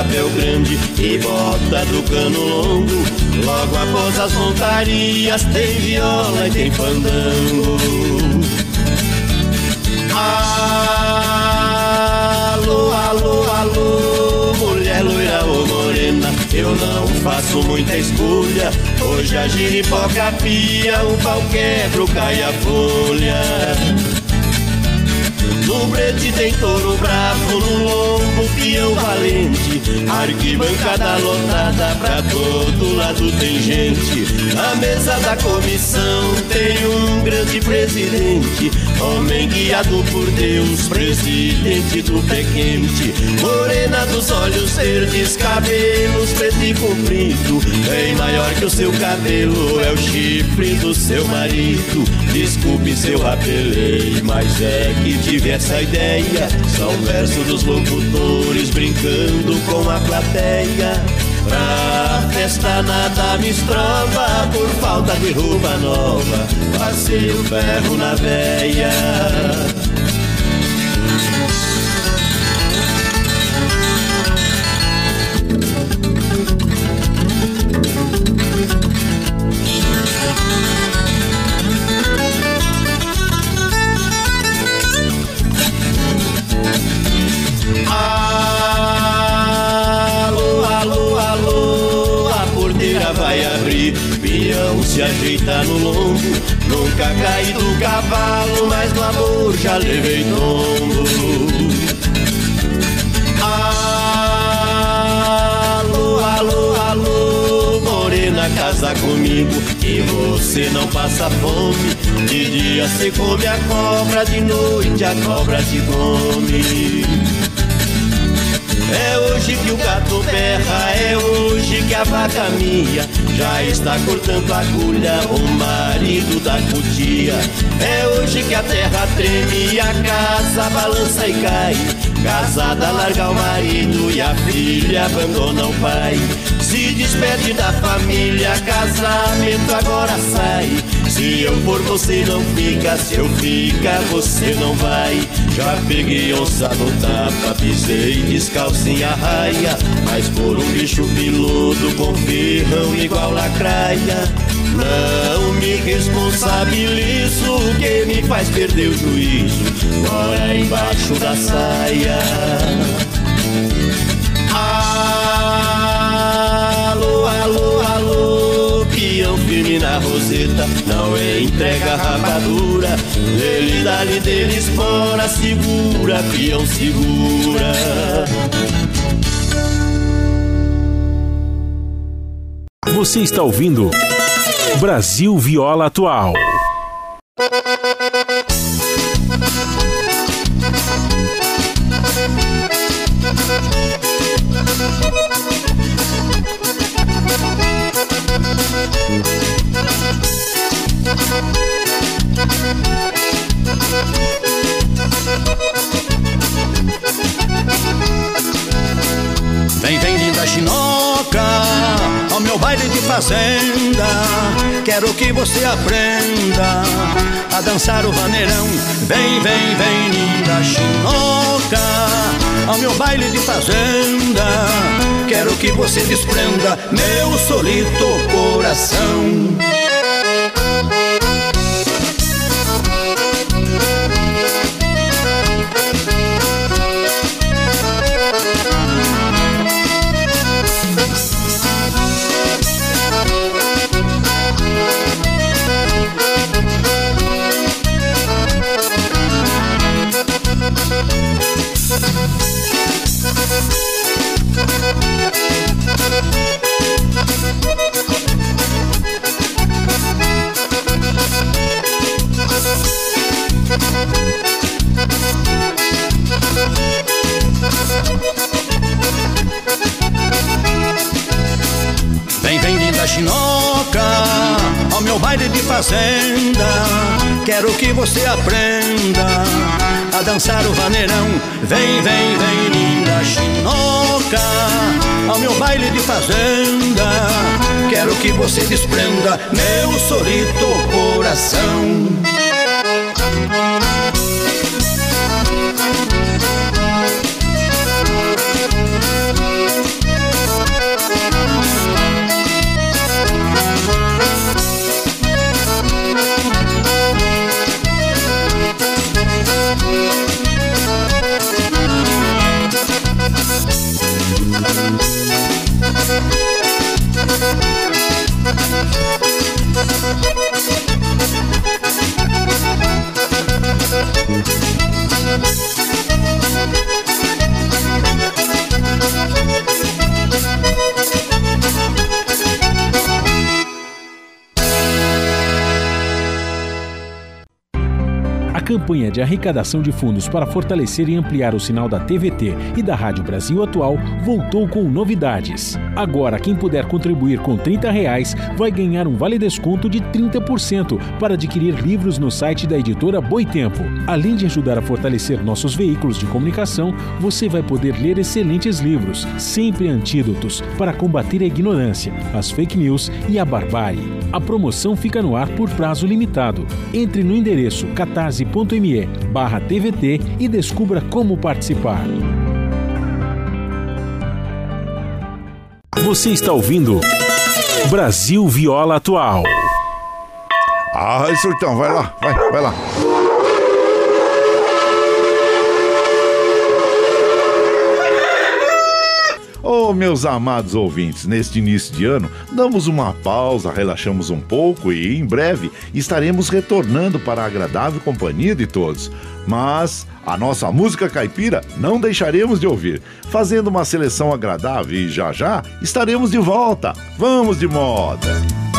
Chapéu grande e bota do cano longo. Logo após as montarias tem viola e tem fandango. Alô, alô, alô, mulher loira ou morena, eu não faço muita escolha. Hoje a giripoca pia, o pau quebra, cai a folha. Brete tem touro bravo, no lombo peão valente. Arquibancada lotada, pra todo lado tem gente. Na mesa da comissão tem um grande presidente Homem guiado por Deus, presidente do pé quente Morena dos olhos verdes, cabelos preto e comprido Bem maior que o seu cabelo, é o chifre do seu marido Desculpe se eu apelei, mas é que tive essa ideia. São versos dos locutores brincando com a plateia. Pra festa nada me estrova por falta de roupa nova. Passei o ferro na veia. Nunca caí do cavalo, mas no amor já levei tombo. Alô, alô, alô, morena, casa comigo que você não passa fome. De dia se come a cobra, de noite a cobra te come. É hoje que o gato berra, é hoje que a vaca minha já está cortando agulha, o marido da cutia. É hoje que a terra treme, a casa balança e cai. Casada larga o marido e a filha abandona o pai. Se despede da família, casamento agora sai. Se eu for, você não fica. Se eu ficar, você não vai. Já peguei onça no tapa, pisei descalcinha raia. Mas por um bicho piludo com ferrão igual lacraia. Não me responsabilizo, que me faz perder o juízo. Mora embaixo da saia. Alô, alô, alô, peão firme na roseta, não entrega rapadura. Ele dali dele espora, segura, peão segura. Você está ouvindo Brasil Viola Atual. Fazenda. Quero que você aprenda a dançar o vaneirão. Vem, vem, vem linda chinoca ao meu baile de fazenda. Quero que você desprenda meu solito coração. Que você aprenda a dançar o vaneirão. Vem, vem, vem linda chinoca ao meu baile de fazenda. Quero que você desprenda meu solito coração. Campanha de arrecadação de fundos para fortalecer e ampliar o sinal da TVT e da Rádio Brasil Atual voltou com novidades. Agora, quem puder contribuir com 30 reais vai ganhar um vale desconto de 30% para adquirir livros no site da editora Boitempo. Além de ajudar a fortalecer nossos veículos de comunicação, você vai poder ler excelentes livros, sempre antídotos para combater a ignorância, as fake news e a barbárie. A promoção fica no ar por prazo limitado. Entre no endereço catarse.me barra TVT e descubra como participar. Você está ouvindo Brasil Viola Atual. Ah, surtão, vai lá, vai, vai lá. Ô, meus amados ouvintes, neste início de ano, damos uma pausa, relaxamos um pouco e em breve estaremos retornando para a agradável companhia de todos. Mas a nossa música caipira não deixaremos de ouvir, fazendo uma seleção agradável e já já estaremos de volta. Vamos de moda!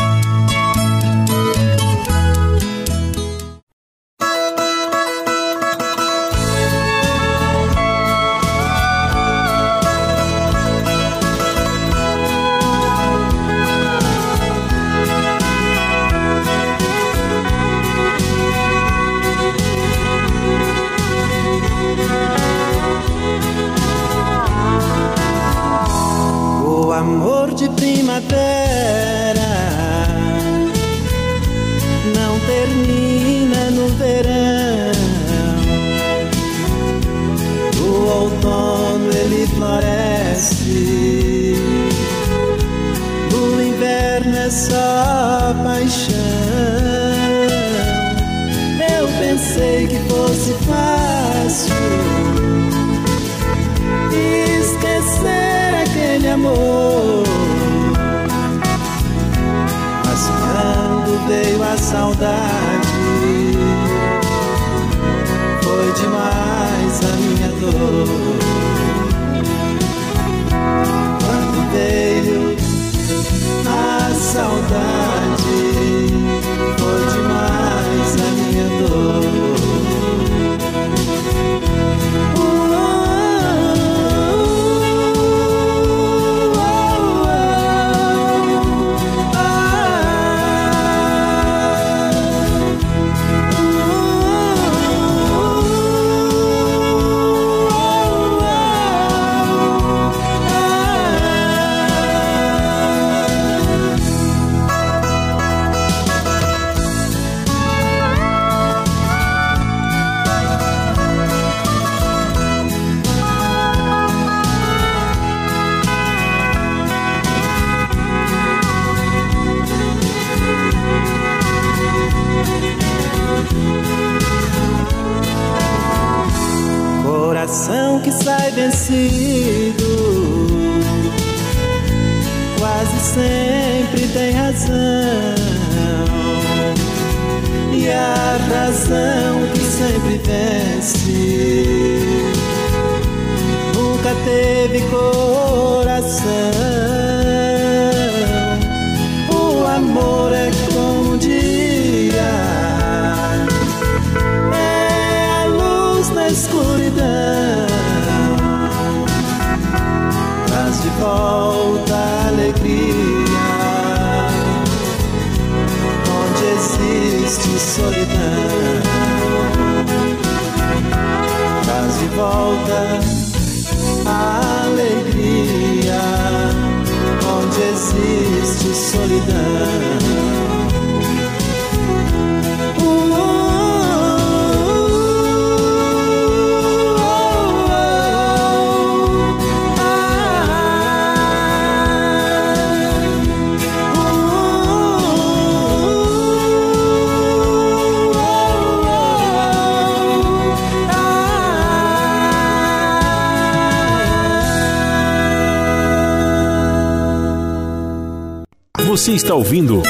Está ouvindo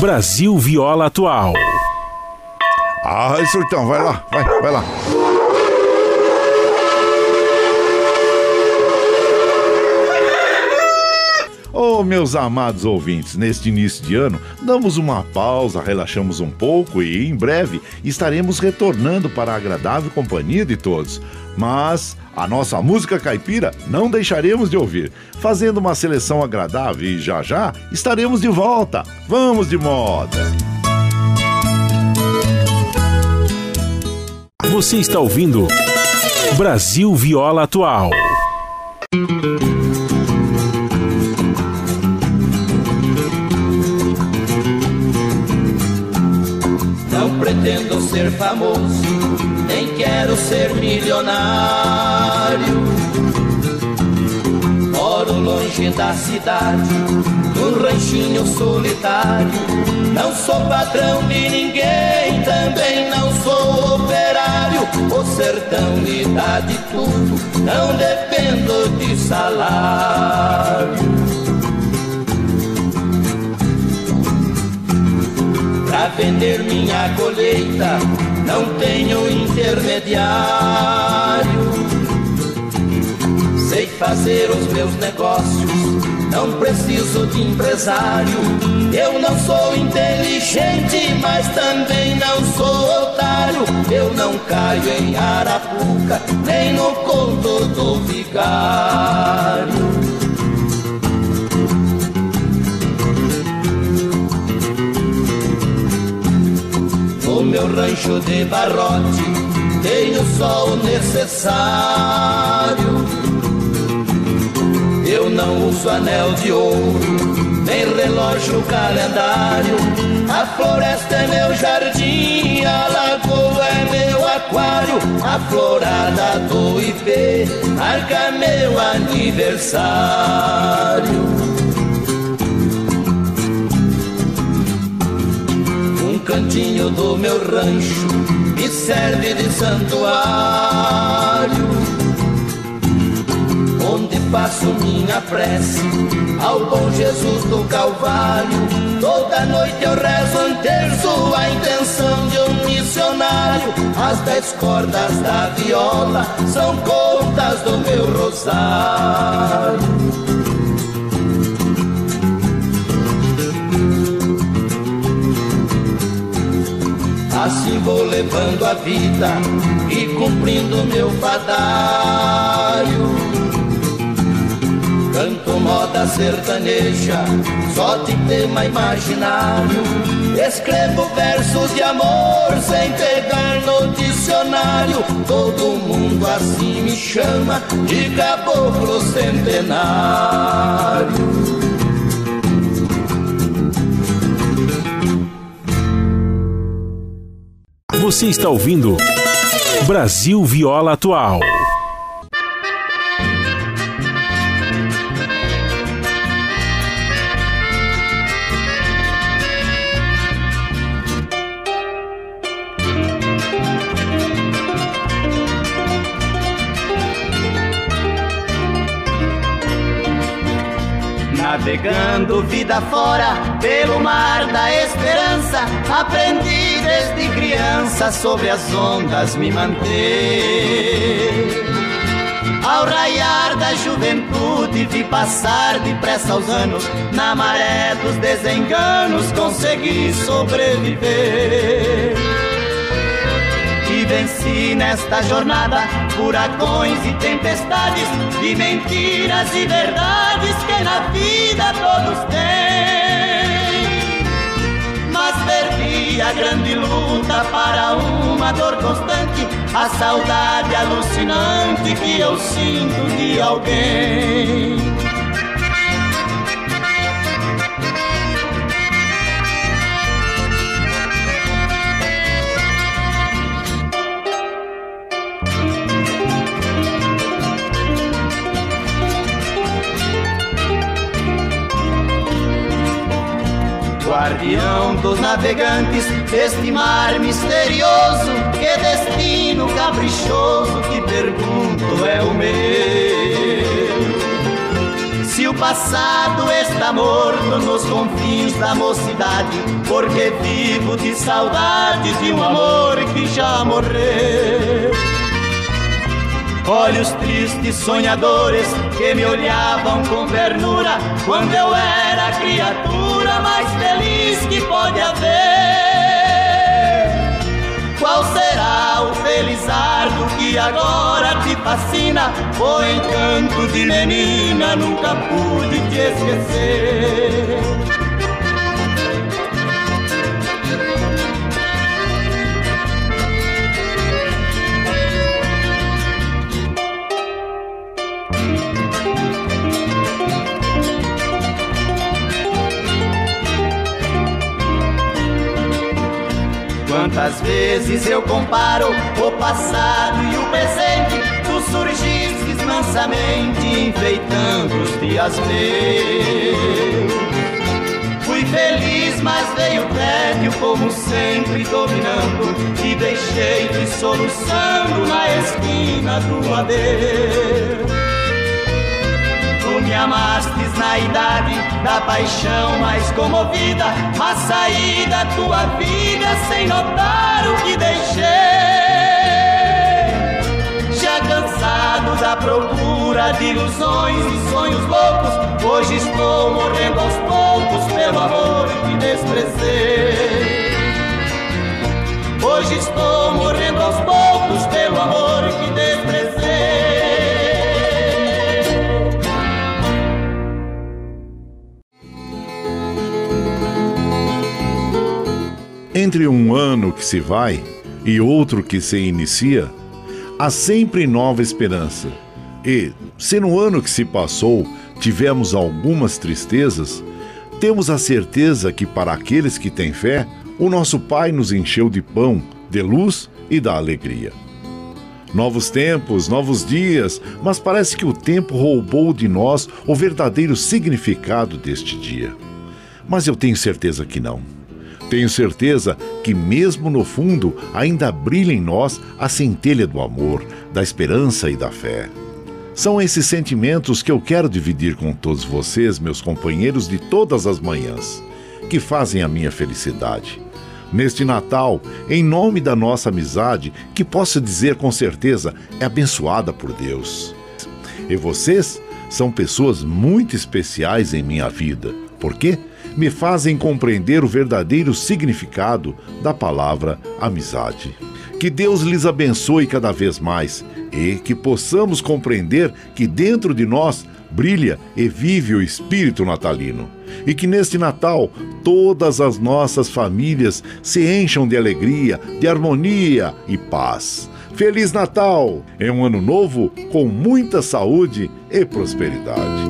Brasil Viola Atual. Ah, surtão, vai lá, vai, vai lá. Oh, meus amados ouvintes, neste início de ano, damos uma pausa, relaxamos um pouco e em breve estaremos retornando para a agradável companhia de todos. Mas a nossa música caipira não deixaremos de ouvir, fazendo uma seleção agradável e já já estaremos de volta. Vamos de moda! Você está ouvindo Brasil Viola Atual. Da cidade, num ranchinho solitário. Não sou patrão de ninguém, também não sou operário, o sertão me dá de tudo, não dependo de salário. Pra vender minha colheita, não tenho intermediário. Fazer os meus negócios, não preciso de empresário. Eu não sou inteligente, mas também não sou otário. Eu não caio em arapuca, nem no conto do vigário. No meu rancho de barrote, tenho só o necessário. Eu não uso anel de ouro, nem relógio calendário. A floresta é meu jardim, a lagoa é meu aquário. A florada do IP marca meu aniversário. Um cantinho do meu rancho me serve de santuário faço minha prece ao bom Jesus do Calvário. Toda noite eu rezo um terço, a intenção de um missionário. As dez cordas da viola são contas do meu rosário. Assim vou levando a vida e cumprindo meu fadário. Canto moda sertaneja, só de tema imaginário. Escrevo versos de amor sem pegar no dicionário. Todo mundo assim me chama de caboclo centenário. Você está ouvindo Brasil Viola Atual. Navegando vida fora pelo mar da esperança, aprendi desde criança sobre as ondas me manter. Ao raiar da juventude vi passar depressa os anos, na maré dos desenganos consegui sobreviver. E venci nesta jornada furacões e tempestades, de mentiras e verdades que na vida todos têm. Mas perdi a grande luta para uma dor constante, a saudade alucinante que eu sinto de alguém. Guardião dos navegantes, este mar misterioso, que destino caprichoso, que pergunto é o meu. Se o passado está morto nos confins da mocidade, porque vivo de saudade de um amor que já morreu. Olhos tristes, sonhadores, que me olhavam com ternura quando eu era criatura mais feliz que pode haver. Qual será o felizardo que agora te fascina? O encanto de menina nunca pude te esquecer. Quantas vezes eu comparo o passado e o presente, tu surgistes mansamente enfeitando os dias meus. Fui feliz mas veio tédio como sempre dominando. E deixei-te soluçando na esquina do adeus me amastes na idade da paixão mais comovida Mas saí da tua vida sem notar o que deixei. Já cansado da procura de ilusões e sonhos loucos Hoje estou morrendo aos poucos pelo amor que desprezei. Hoje estou morrendo aos poucos pelo amor que desprezei Entre um ano que se vai e outro que se inicia, há sempre nova esperança. E, se no ano que se passou tivemos algumas tristezas, temos a certeza que para aqueles que têm fé, o nosso Pai nos encheu de pão, de luz e da alegria. Novos tempos, novos dias, mas parece que o tempo roubou de nós o verdadeiro significado deste dia. Mas eu tenho certeza que não. Tenho certeza que, mesmo no fundo, ainda brilha em nós a centelha do amor, da esperança e da fé. São esses sentimentos que eu quero dividir com todos vocês, meus companheiros de todas as manhãs, que fazem a minha felicidade. Neste Natal, em nome da nossa amizade, que posso dizer com certeza é abençoada por Deus. E vocês são pessoas muito especiais em minha vida. Por quê? Me fazem compreender o verdadeiro significado da palavra amizade. Que Deus lhes abençoe cada vez mais e que possamos compreender que dentro de nós brilha e vive o espírito natalino. E que neste Natal todas as nossas famílias se encham de alegria, de harmonia e paz. Feliz Natal! É um ano novo com muita saúde e prosperidade.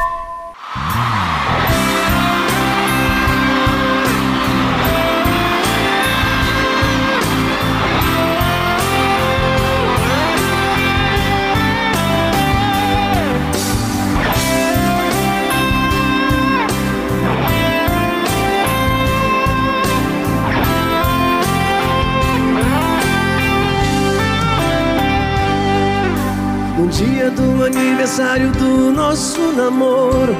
Do aniversário do nosso namoro,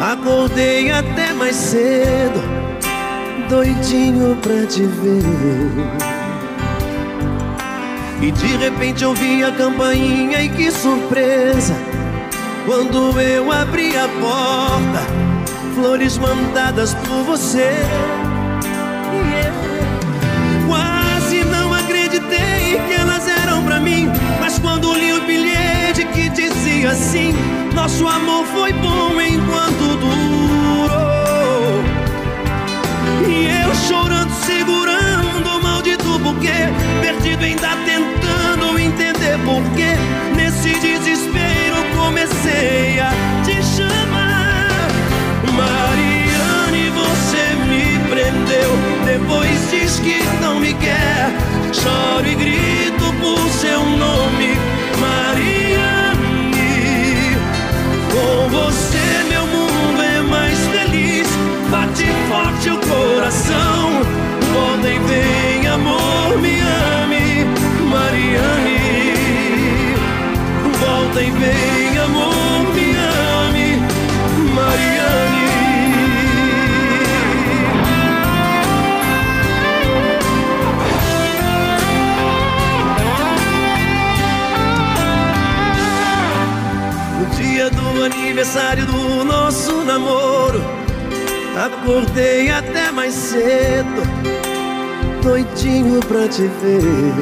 acordei até mais cedo, doidinho pra te ver. E de repente ouvi a campainha e que surpresa! Quando eu abri a porta, flores mandadas por você. Quase não acreditei que elas mim, mas quando li o bilhete que dizia assim: Nosso amor foi bom enquanto durou. E eu chorando, segurando o maldito buquê, perdido ainda tentando entender porquê. Nesse desespero comecei a te chamar. Mariane, você me prendeu. Depois diz que não me quer. Choro e grito por seu nome, Mariane. Com você meu mundo é mais feliz. Bate forte o coração. E vem, amor, me aniversário do nosso namoro, acordei até mais cedo, doidinho pra te ver.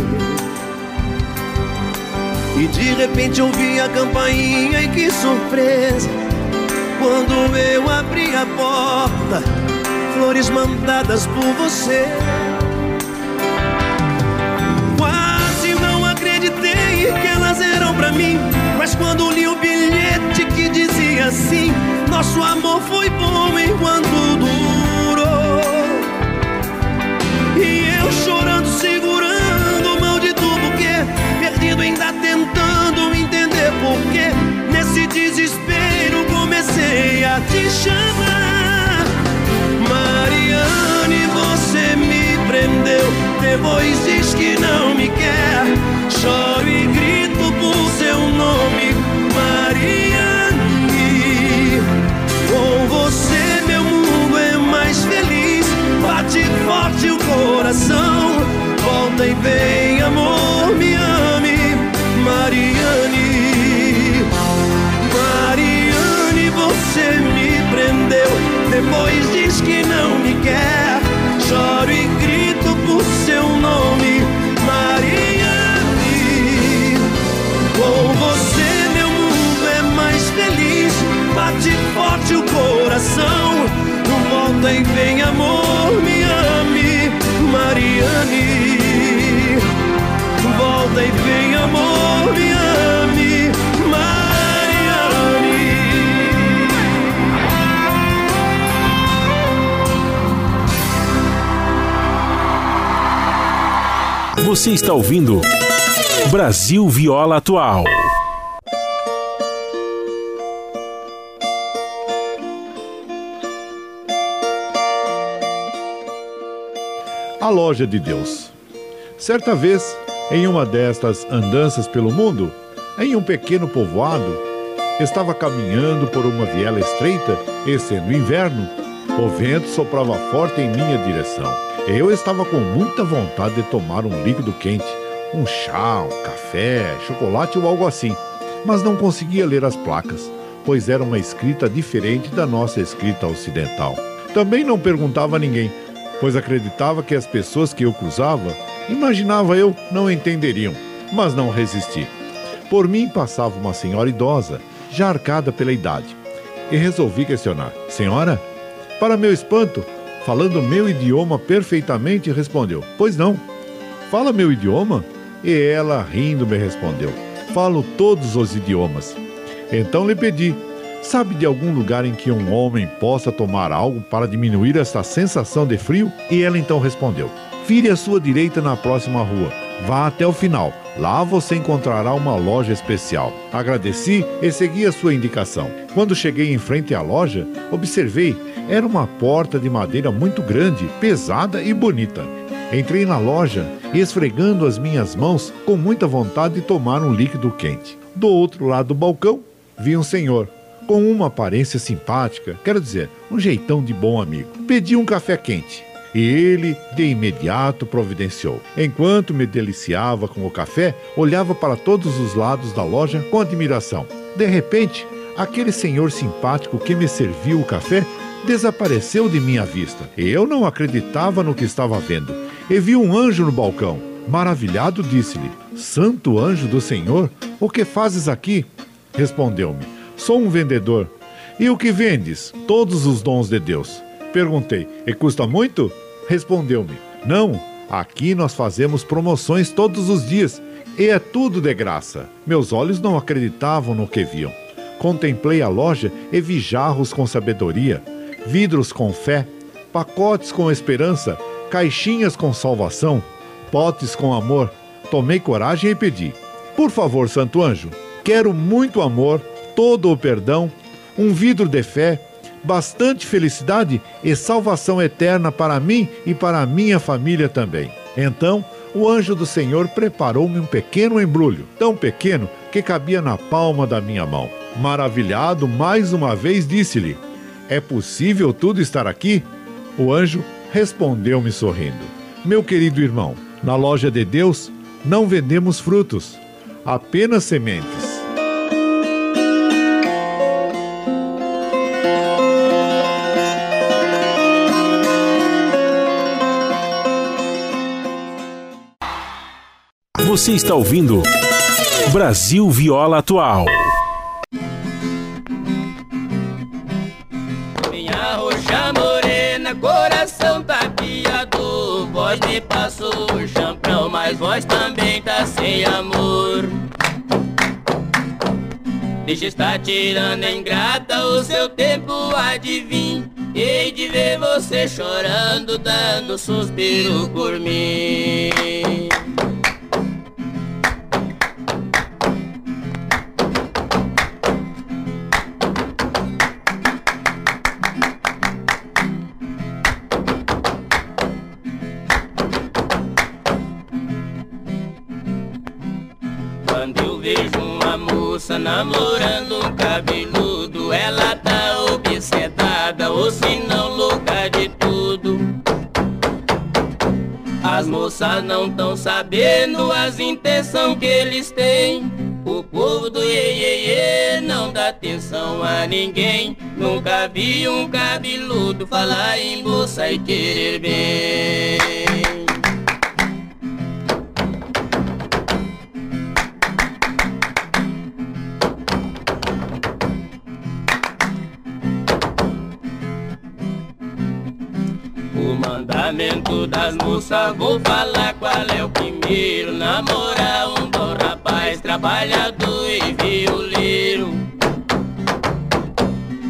E de repente ouvi a campainha e que surpresa Quando eu abri a porta Flores mandadas por você Quase não acreditei que elas eram pra mim Mas quando li o bilhete assim. Nosso amor foi bom enquanto durou. E eu chorando, segurando mão de tudo que perdido, ainda tentando entender porquê. Nesse desespero comecei a te chamar, Mariane, você me prendeu. Depois diz que não me quer, choro e grito por seu nome, Maria. Com você meu mundo é mais feliz. Bate forte o coração. Volta e vem, amor, me ame, Mariane. Mariane, você me prendeu. Depois diz que não me quer. Choro e coração. Volta e vem, amor, me ame, Mariane. Volta e vem, amor, me ame, Mariane. Você está ouvindo Brasil Viola Atual. A Loja de Deus. Certa vez, em uma destas andanças pelo mundo, em um pequeno povoado, estava caminhando por uma viela estreita e, sendo inverno, o vento soprava forte em minha direção. Eu estava com muita vontade de tomar um líquido quente, um chá, um café, chocolate ou algo assim, mas não conseguia ler as placas, pois era uma escrita diferente da nossa escrita ocidental. Também não perguntava a ninguém, pois acreditava que as pessoas que eu cruzava, imaginava eu, não entenderiam, mas não resisti. Por mim passava uma senhora idosa, já arcada pela idade, e resolvi questionar: Senhora? Para meu espanto, falando meu idioma perfeitamente, respondeu: Pois não. Fala meu idioma? E ela, rindo, me respondeu: Falo todos os idiomas. Então lhe pedi: Sabe de algum lugar em que um homem possa tomar algo para diminuir esta sensação de frio? E ela então respondeu: Vire à sua direita na próxima rua. Vá até o final. Lá você encontrará uma loja especial. Agradeci e segui a sua indicação. Quando cheguei em frente à loja, observei, era uma porta de madeira muito grande, pesada e bonita. Entrei na loja e esfregando as minhas mãos com muita vontade de tomar um líquido quente. Do outro lado do balcão, vi um senhor com uma aparência simpática, quero dizer, um jeitão de bom amigo. Pedi um café quente e ele de imediato providenciou. Enquanto me deliciava com o café, olhava para todos os lados da loja com admiração. De repente, aquele senhor simpático que me serviu o café desapareceu de minha vista. Eu não acreditava no que estava vendo e vi um anjo no balcão. Maravilhado, disse-lhe: Santo anjo do Senhor, o que fazes aqui? Respondeu-me: Sou um vendedor. E o que vendes? Todos os dons de Deus. Perguntei: E custa muito? Respondeu-me: Não, aqui nós fazemos promoções todos os dias e é tudo de graça. Meus olhos não acreditavam no que viam. Contemplei a loja e vi jarros com sabedoria, vidros com fé, pacotes com esperança, caixinhas com salvação, potes com amor. Tomei coragem e pedi: Por favor, Santo Anjo, quero muito amor, todo o perdão, um vidro de fé, bastante felicidade e salvação eterna para mim e para a minha família também. Então, o anjo do Senhor preparou-me um pequeno embrulho, tão pequeno que cabia na palma da minha mão. Maravilhado, mais uma vez disse-lhe: É possível tudo estar aqui? O anjo respondeu-me sorrindo: Meu querido irmão, na loja de Deus não vendemos frutos, apenas sementes. Você está ouvindo Brasil Viola Atual. Minha roxa morena, coração tapiado. Voz me passou o mas voz também tá sem amor. Deixa estar tirando ingrata, o seu tempo há Hei de ver você chorando, dando suspiro por mim moça namorando um cabeludo, ela tá obsedada, ou se não louca de tudo. As moças não tão sabendo as intenções que eles têm. O povo do iê não dá atenção a ninguém. Nunca vi um cabeludo falar em moça e querer bem. Das moças, vou falar qual é o primeiro. Namorar um bom rapaz, trabalhador e violeiro.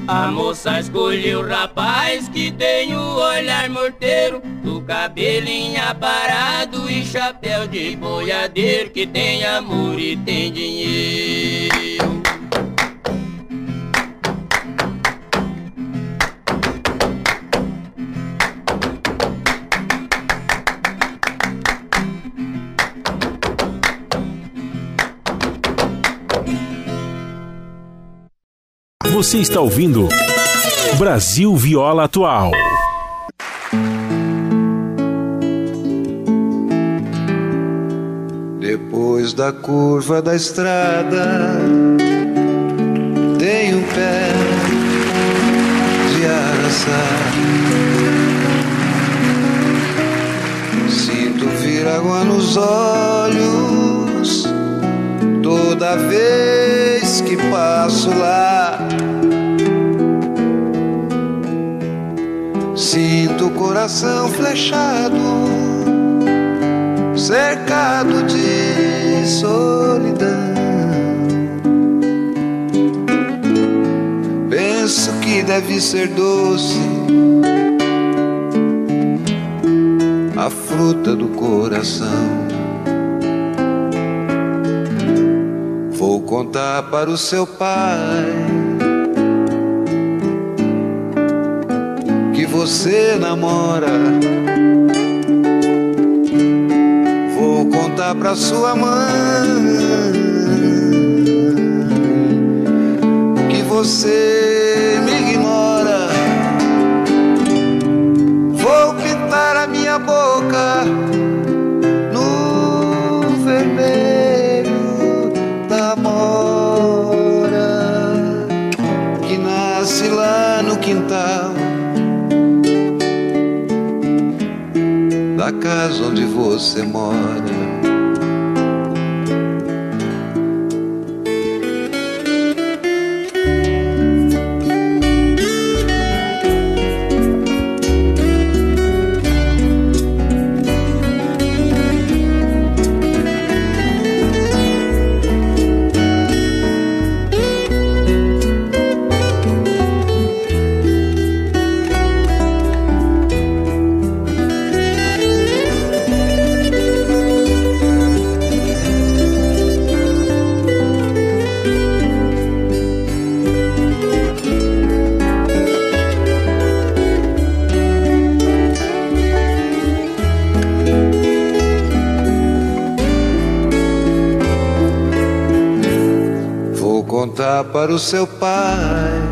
A moça escolheu o rapaz que tem o olhar morteiro, do cabelinho aparado e chapéu de boiadeiro, que tem amor e tem dinheiro. Você está ouvindo Brasil Viola Atual. Depois da curva da estrada tem um pé de araçá. Sinto vir água nos olhos toda vez que passo lá. Sinto o coração flechado, cercado de solidão. Penso que deve ser doce a fruta do coração. Contar para o seu pai que você namora. Vou contar para sua mãe que você me ignora. Vou pintar a minha boca onde você mora. Contar para o seu pai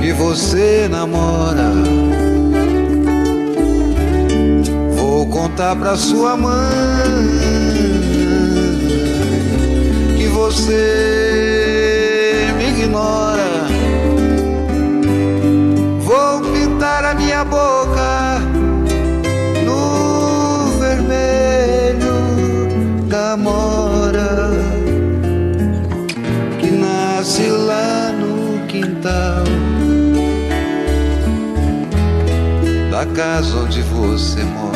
que você namora. Vou contar para sua mãe que você me ignora. Casa onde você mora.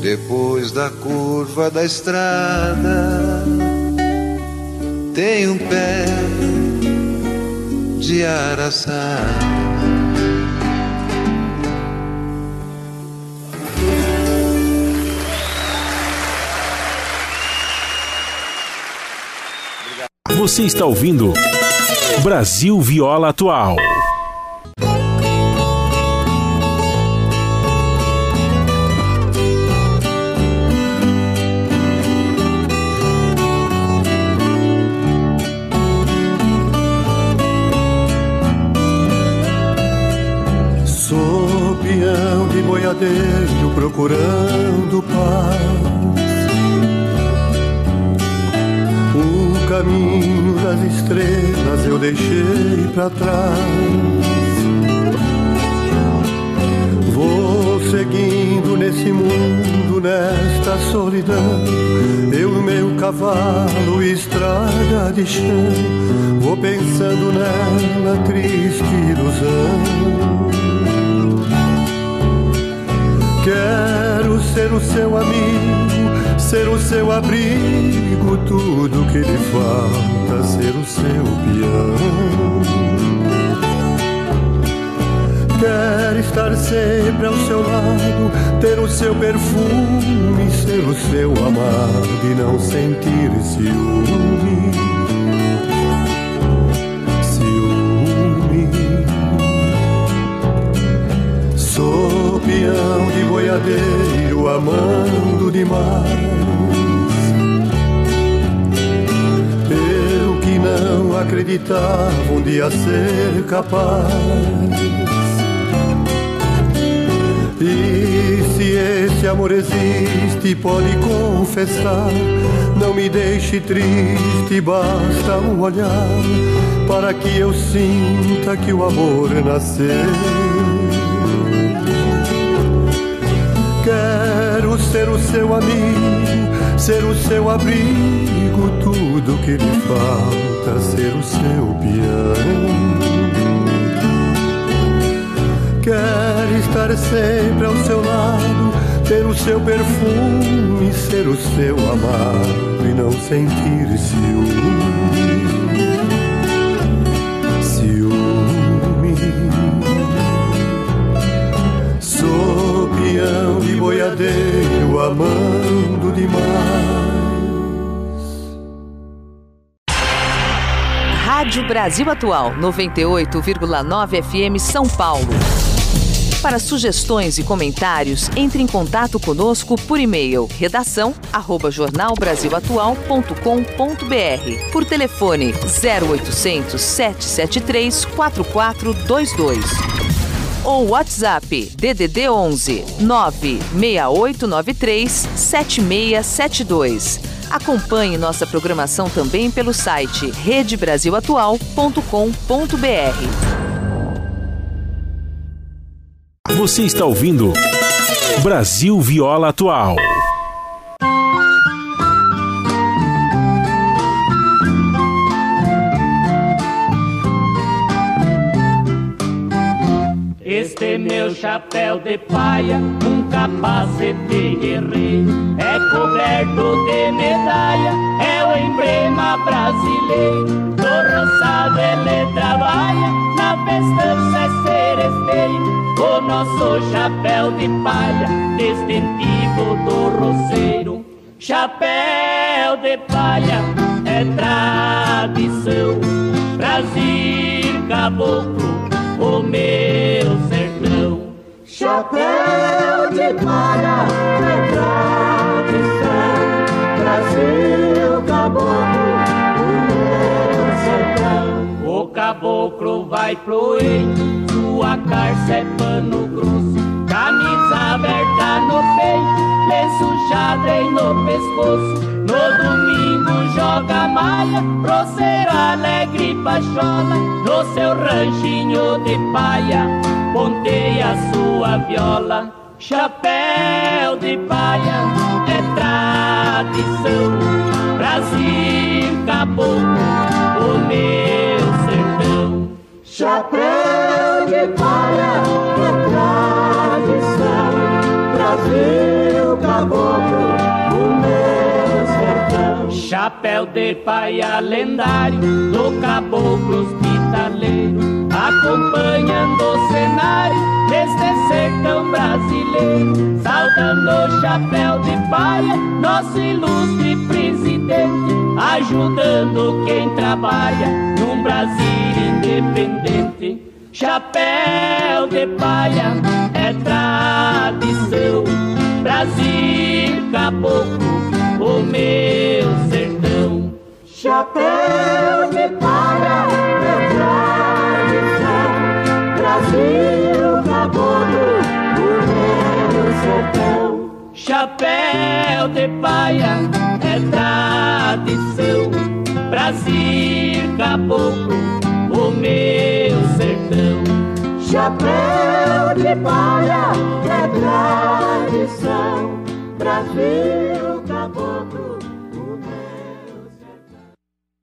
Depois da curva da estrada tem um pé de araçá. Você está ouvindo Brasil Viola Atual. Para trás. Vou seguindo nesse mundo, nesta solidão. Eu no meu cavalo, estrada de chão. Vou pensando nela, triste ilusão. Quero ser o seu amigo, ser o seu abrigo, tudo que lhe falta, ser o seu peão. Quero estar sempre ao seu lado, ter o seu perfume, ser o seu amado e não sentir. Ciúme. Sou peão de boiadeiro, amando demais. Eu que não acreditava um dia ser capaz e se esse amor existe, pode confessar. Não me deixe triste, basta um olhar para que eu sinta que o amor nasceu. Ser o seu amigo, ser o seu abrigo, tudo que lhe falta, ser o seu piano. Quero estar sempre ao seu lado, ter o seu perfume, ser o seu amado e não sentir ciúme. Ciúme. Amando demais. Rádio Brasil Atual 98,9 FM São Paulo. Para sugestões e comentários, entre em contato conosco por e-mail redação arroba jornalbrasilatual.com.br por telefone 0800 773 4422 ou WhatsApp DDD 11 96893 7672. Acompanhe nossa programação também pelo site redebrasilatual.com.br. Você está ouvindo Brasil Viola Atual. Este meu chapéu de paia, um capacete guerreiro, é coberto de medalha, é o emblema brasileiro. Do roçado ele trabalha, na festança é seresteiro, o nosso chapéu de palha, distintivo do roceiro. Chapéu de palha é tradição, Brasil caboclo o meu sertão. Chapéu de palha é tradição, Brasil caboclo, o meu. O caboclo vai pro sua carça é pano grosso, camisa aberta no peito, lenço xadrez no pescoço. No domingo joga malha, roceiro alegre pachola, no seu ranchinho de paia, ponteia sua viola. Chapéu de palha é tradição, Brasil caboclo, o meu sertão. Chapéu de palha é tradição, Brasil caboclo, o meu sertão. Chapéu de paia lendário do caboclo hospitaleiro, acompanhando o cenário deste sertão brasileiro, saudando o chapéu de paia, nosso ilustre presidente, ajudando quem trabalha num Brasil independente. Chapéu de palha é tradição, Brasil caboclo, o meu sertão. Chapéu de palha de paia é tradição. Brasil, caboclo, o meu sertão. Chapéu de palha é tradição. Brasil.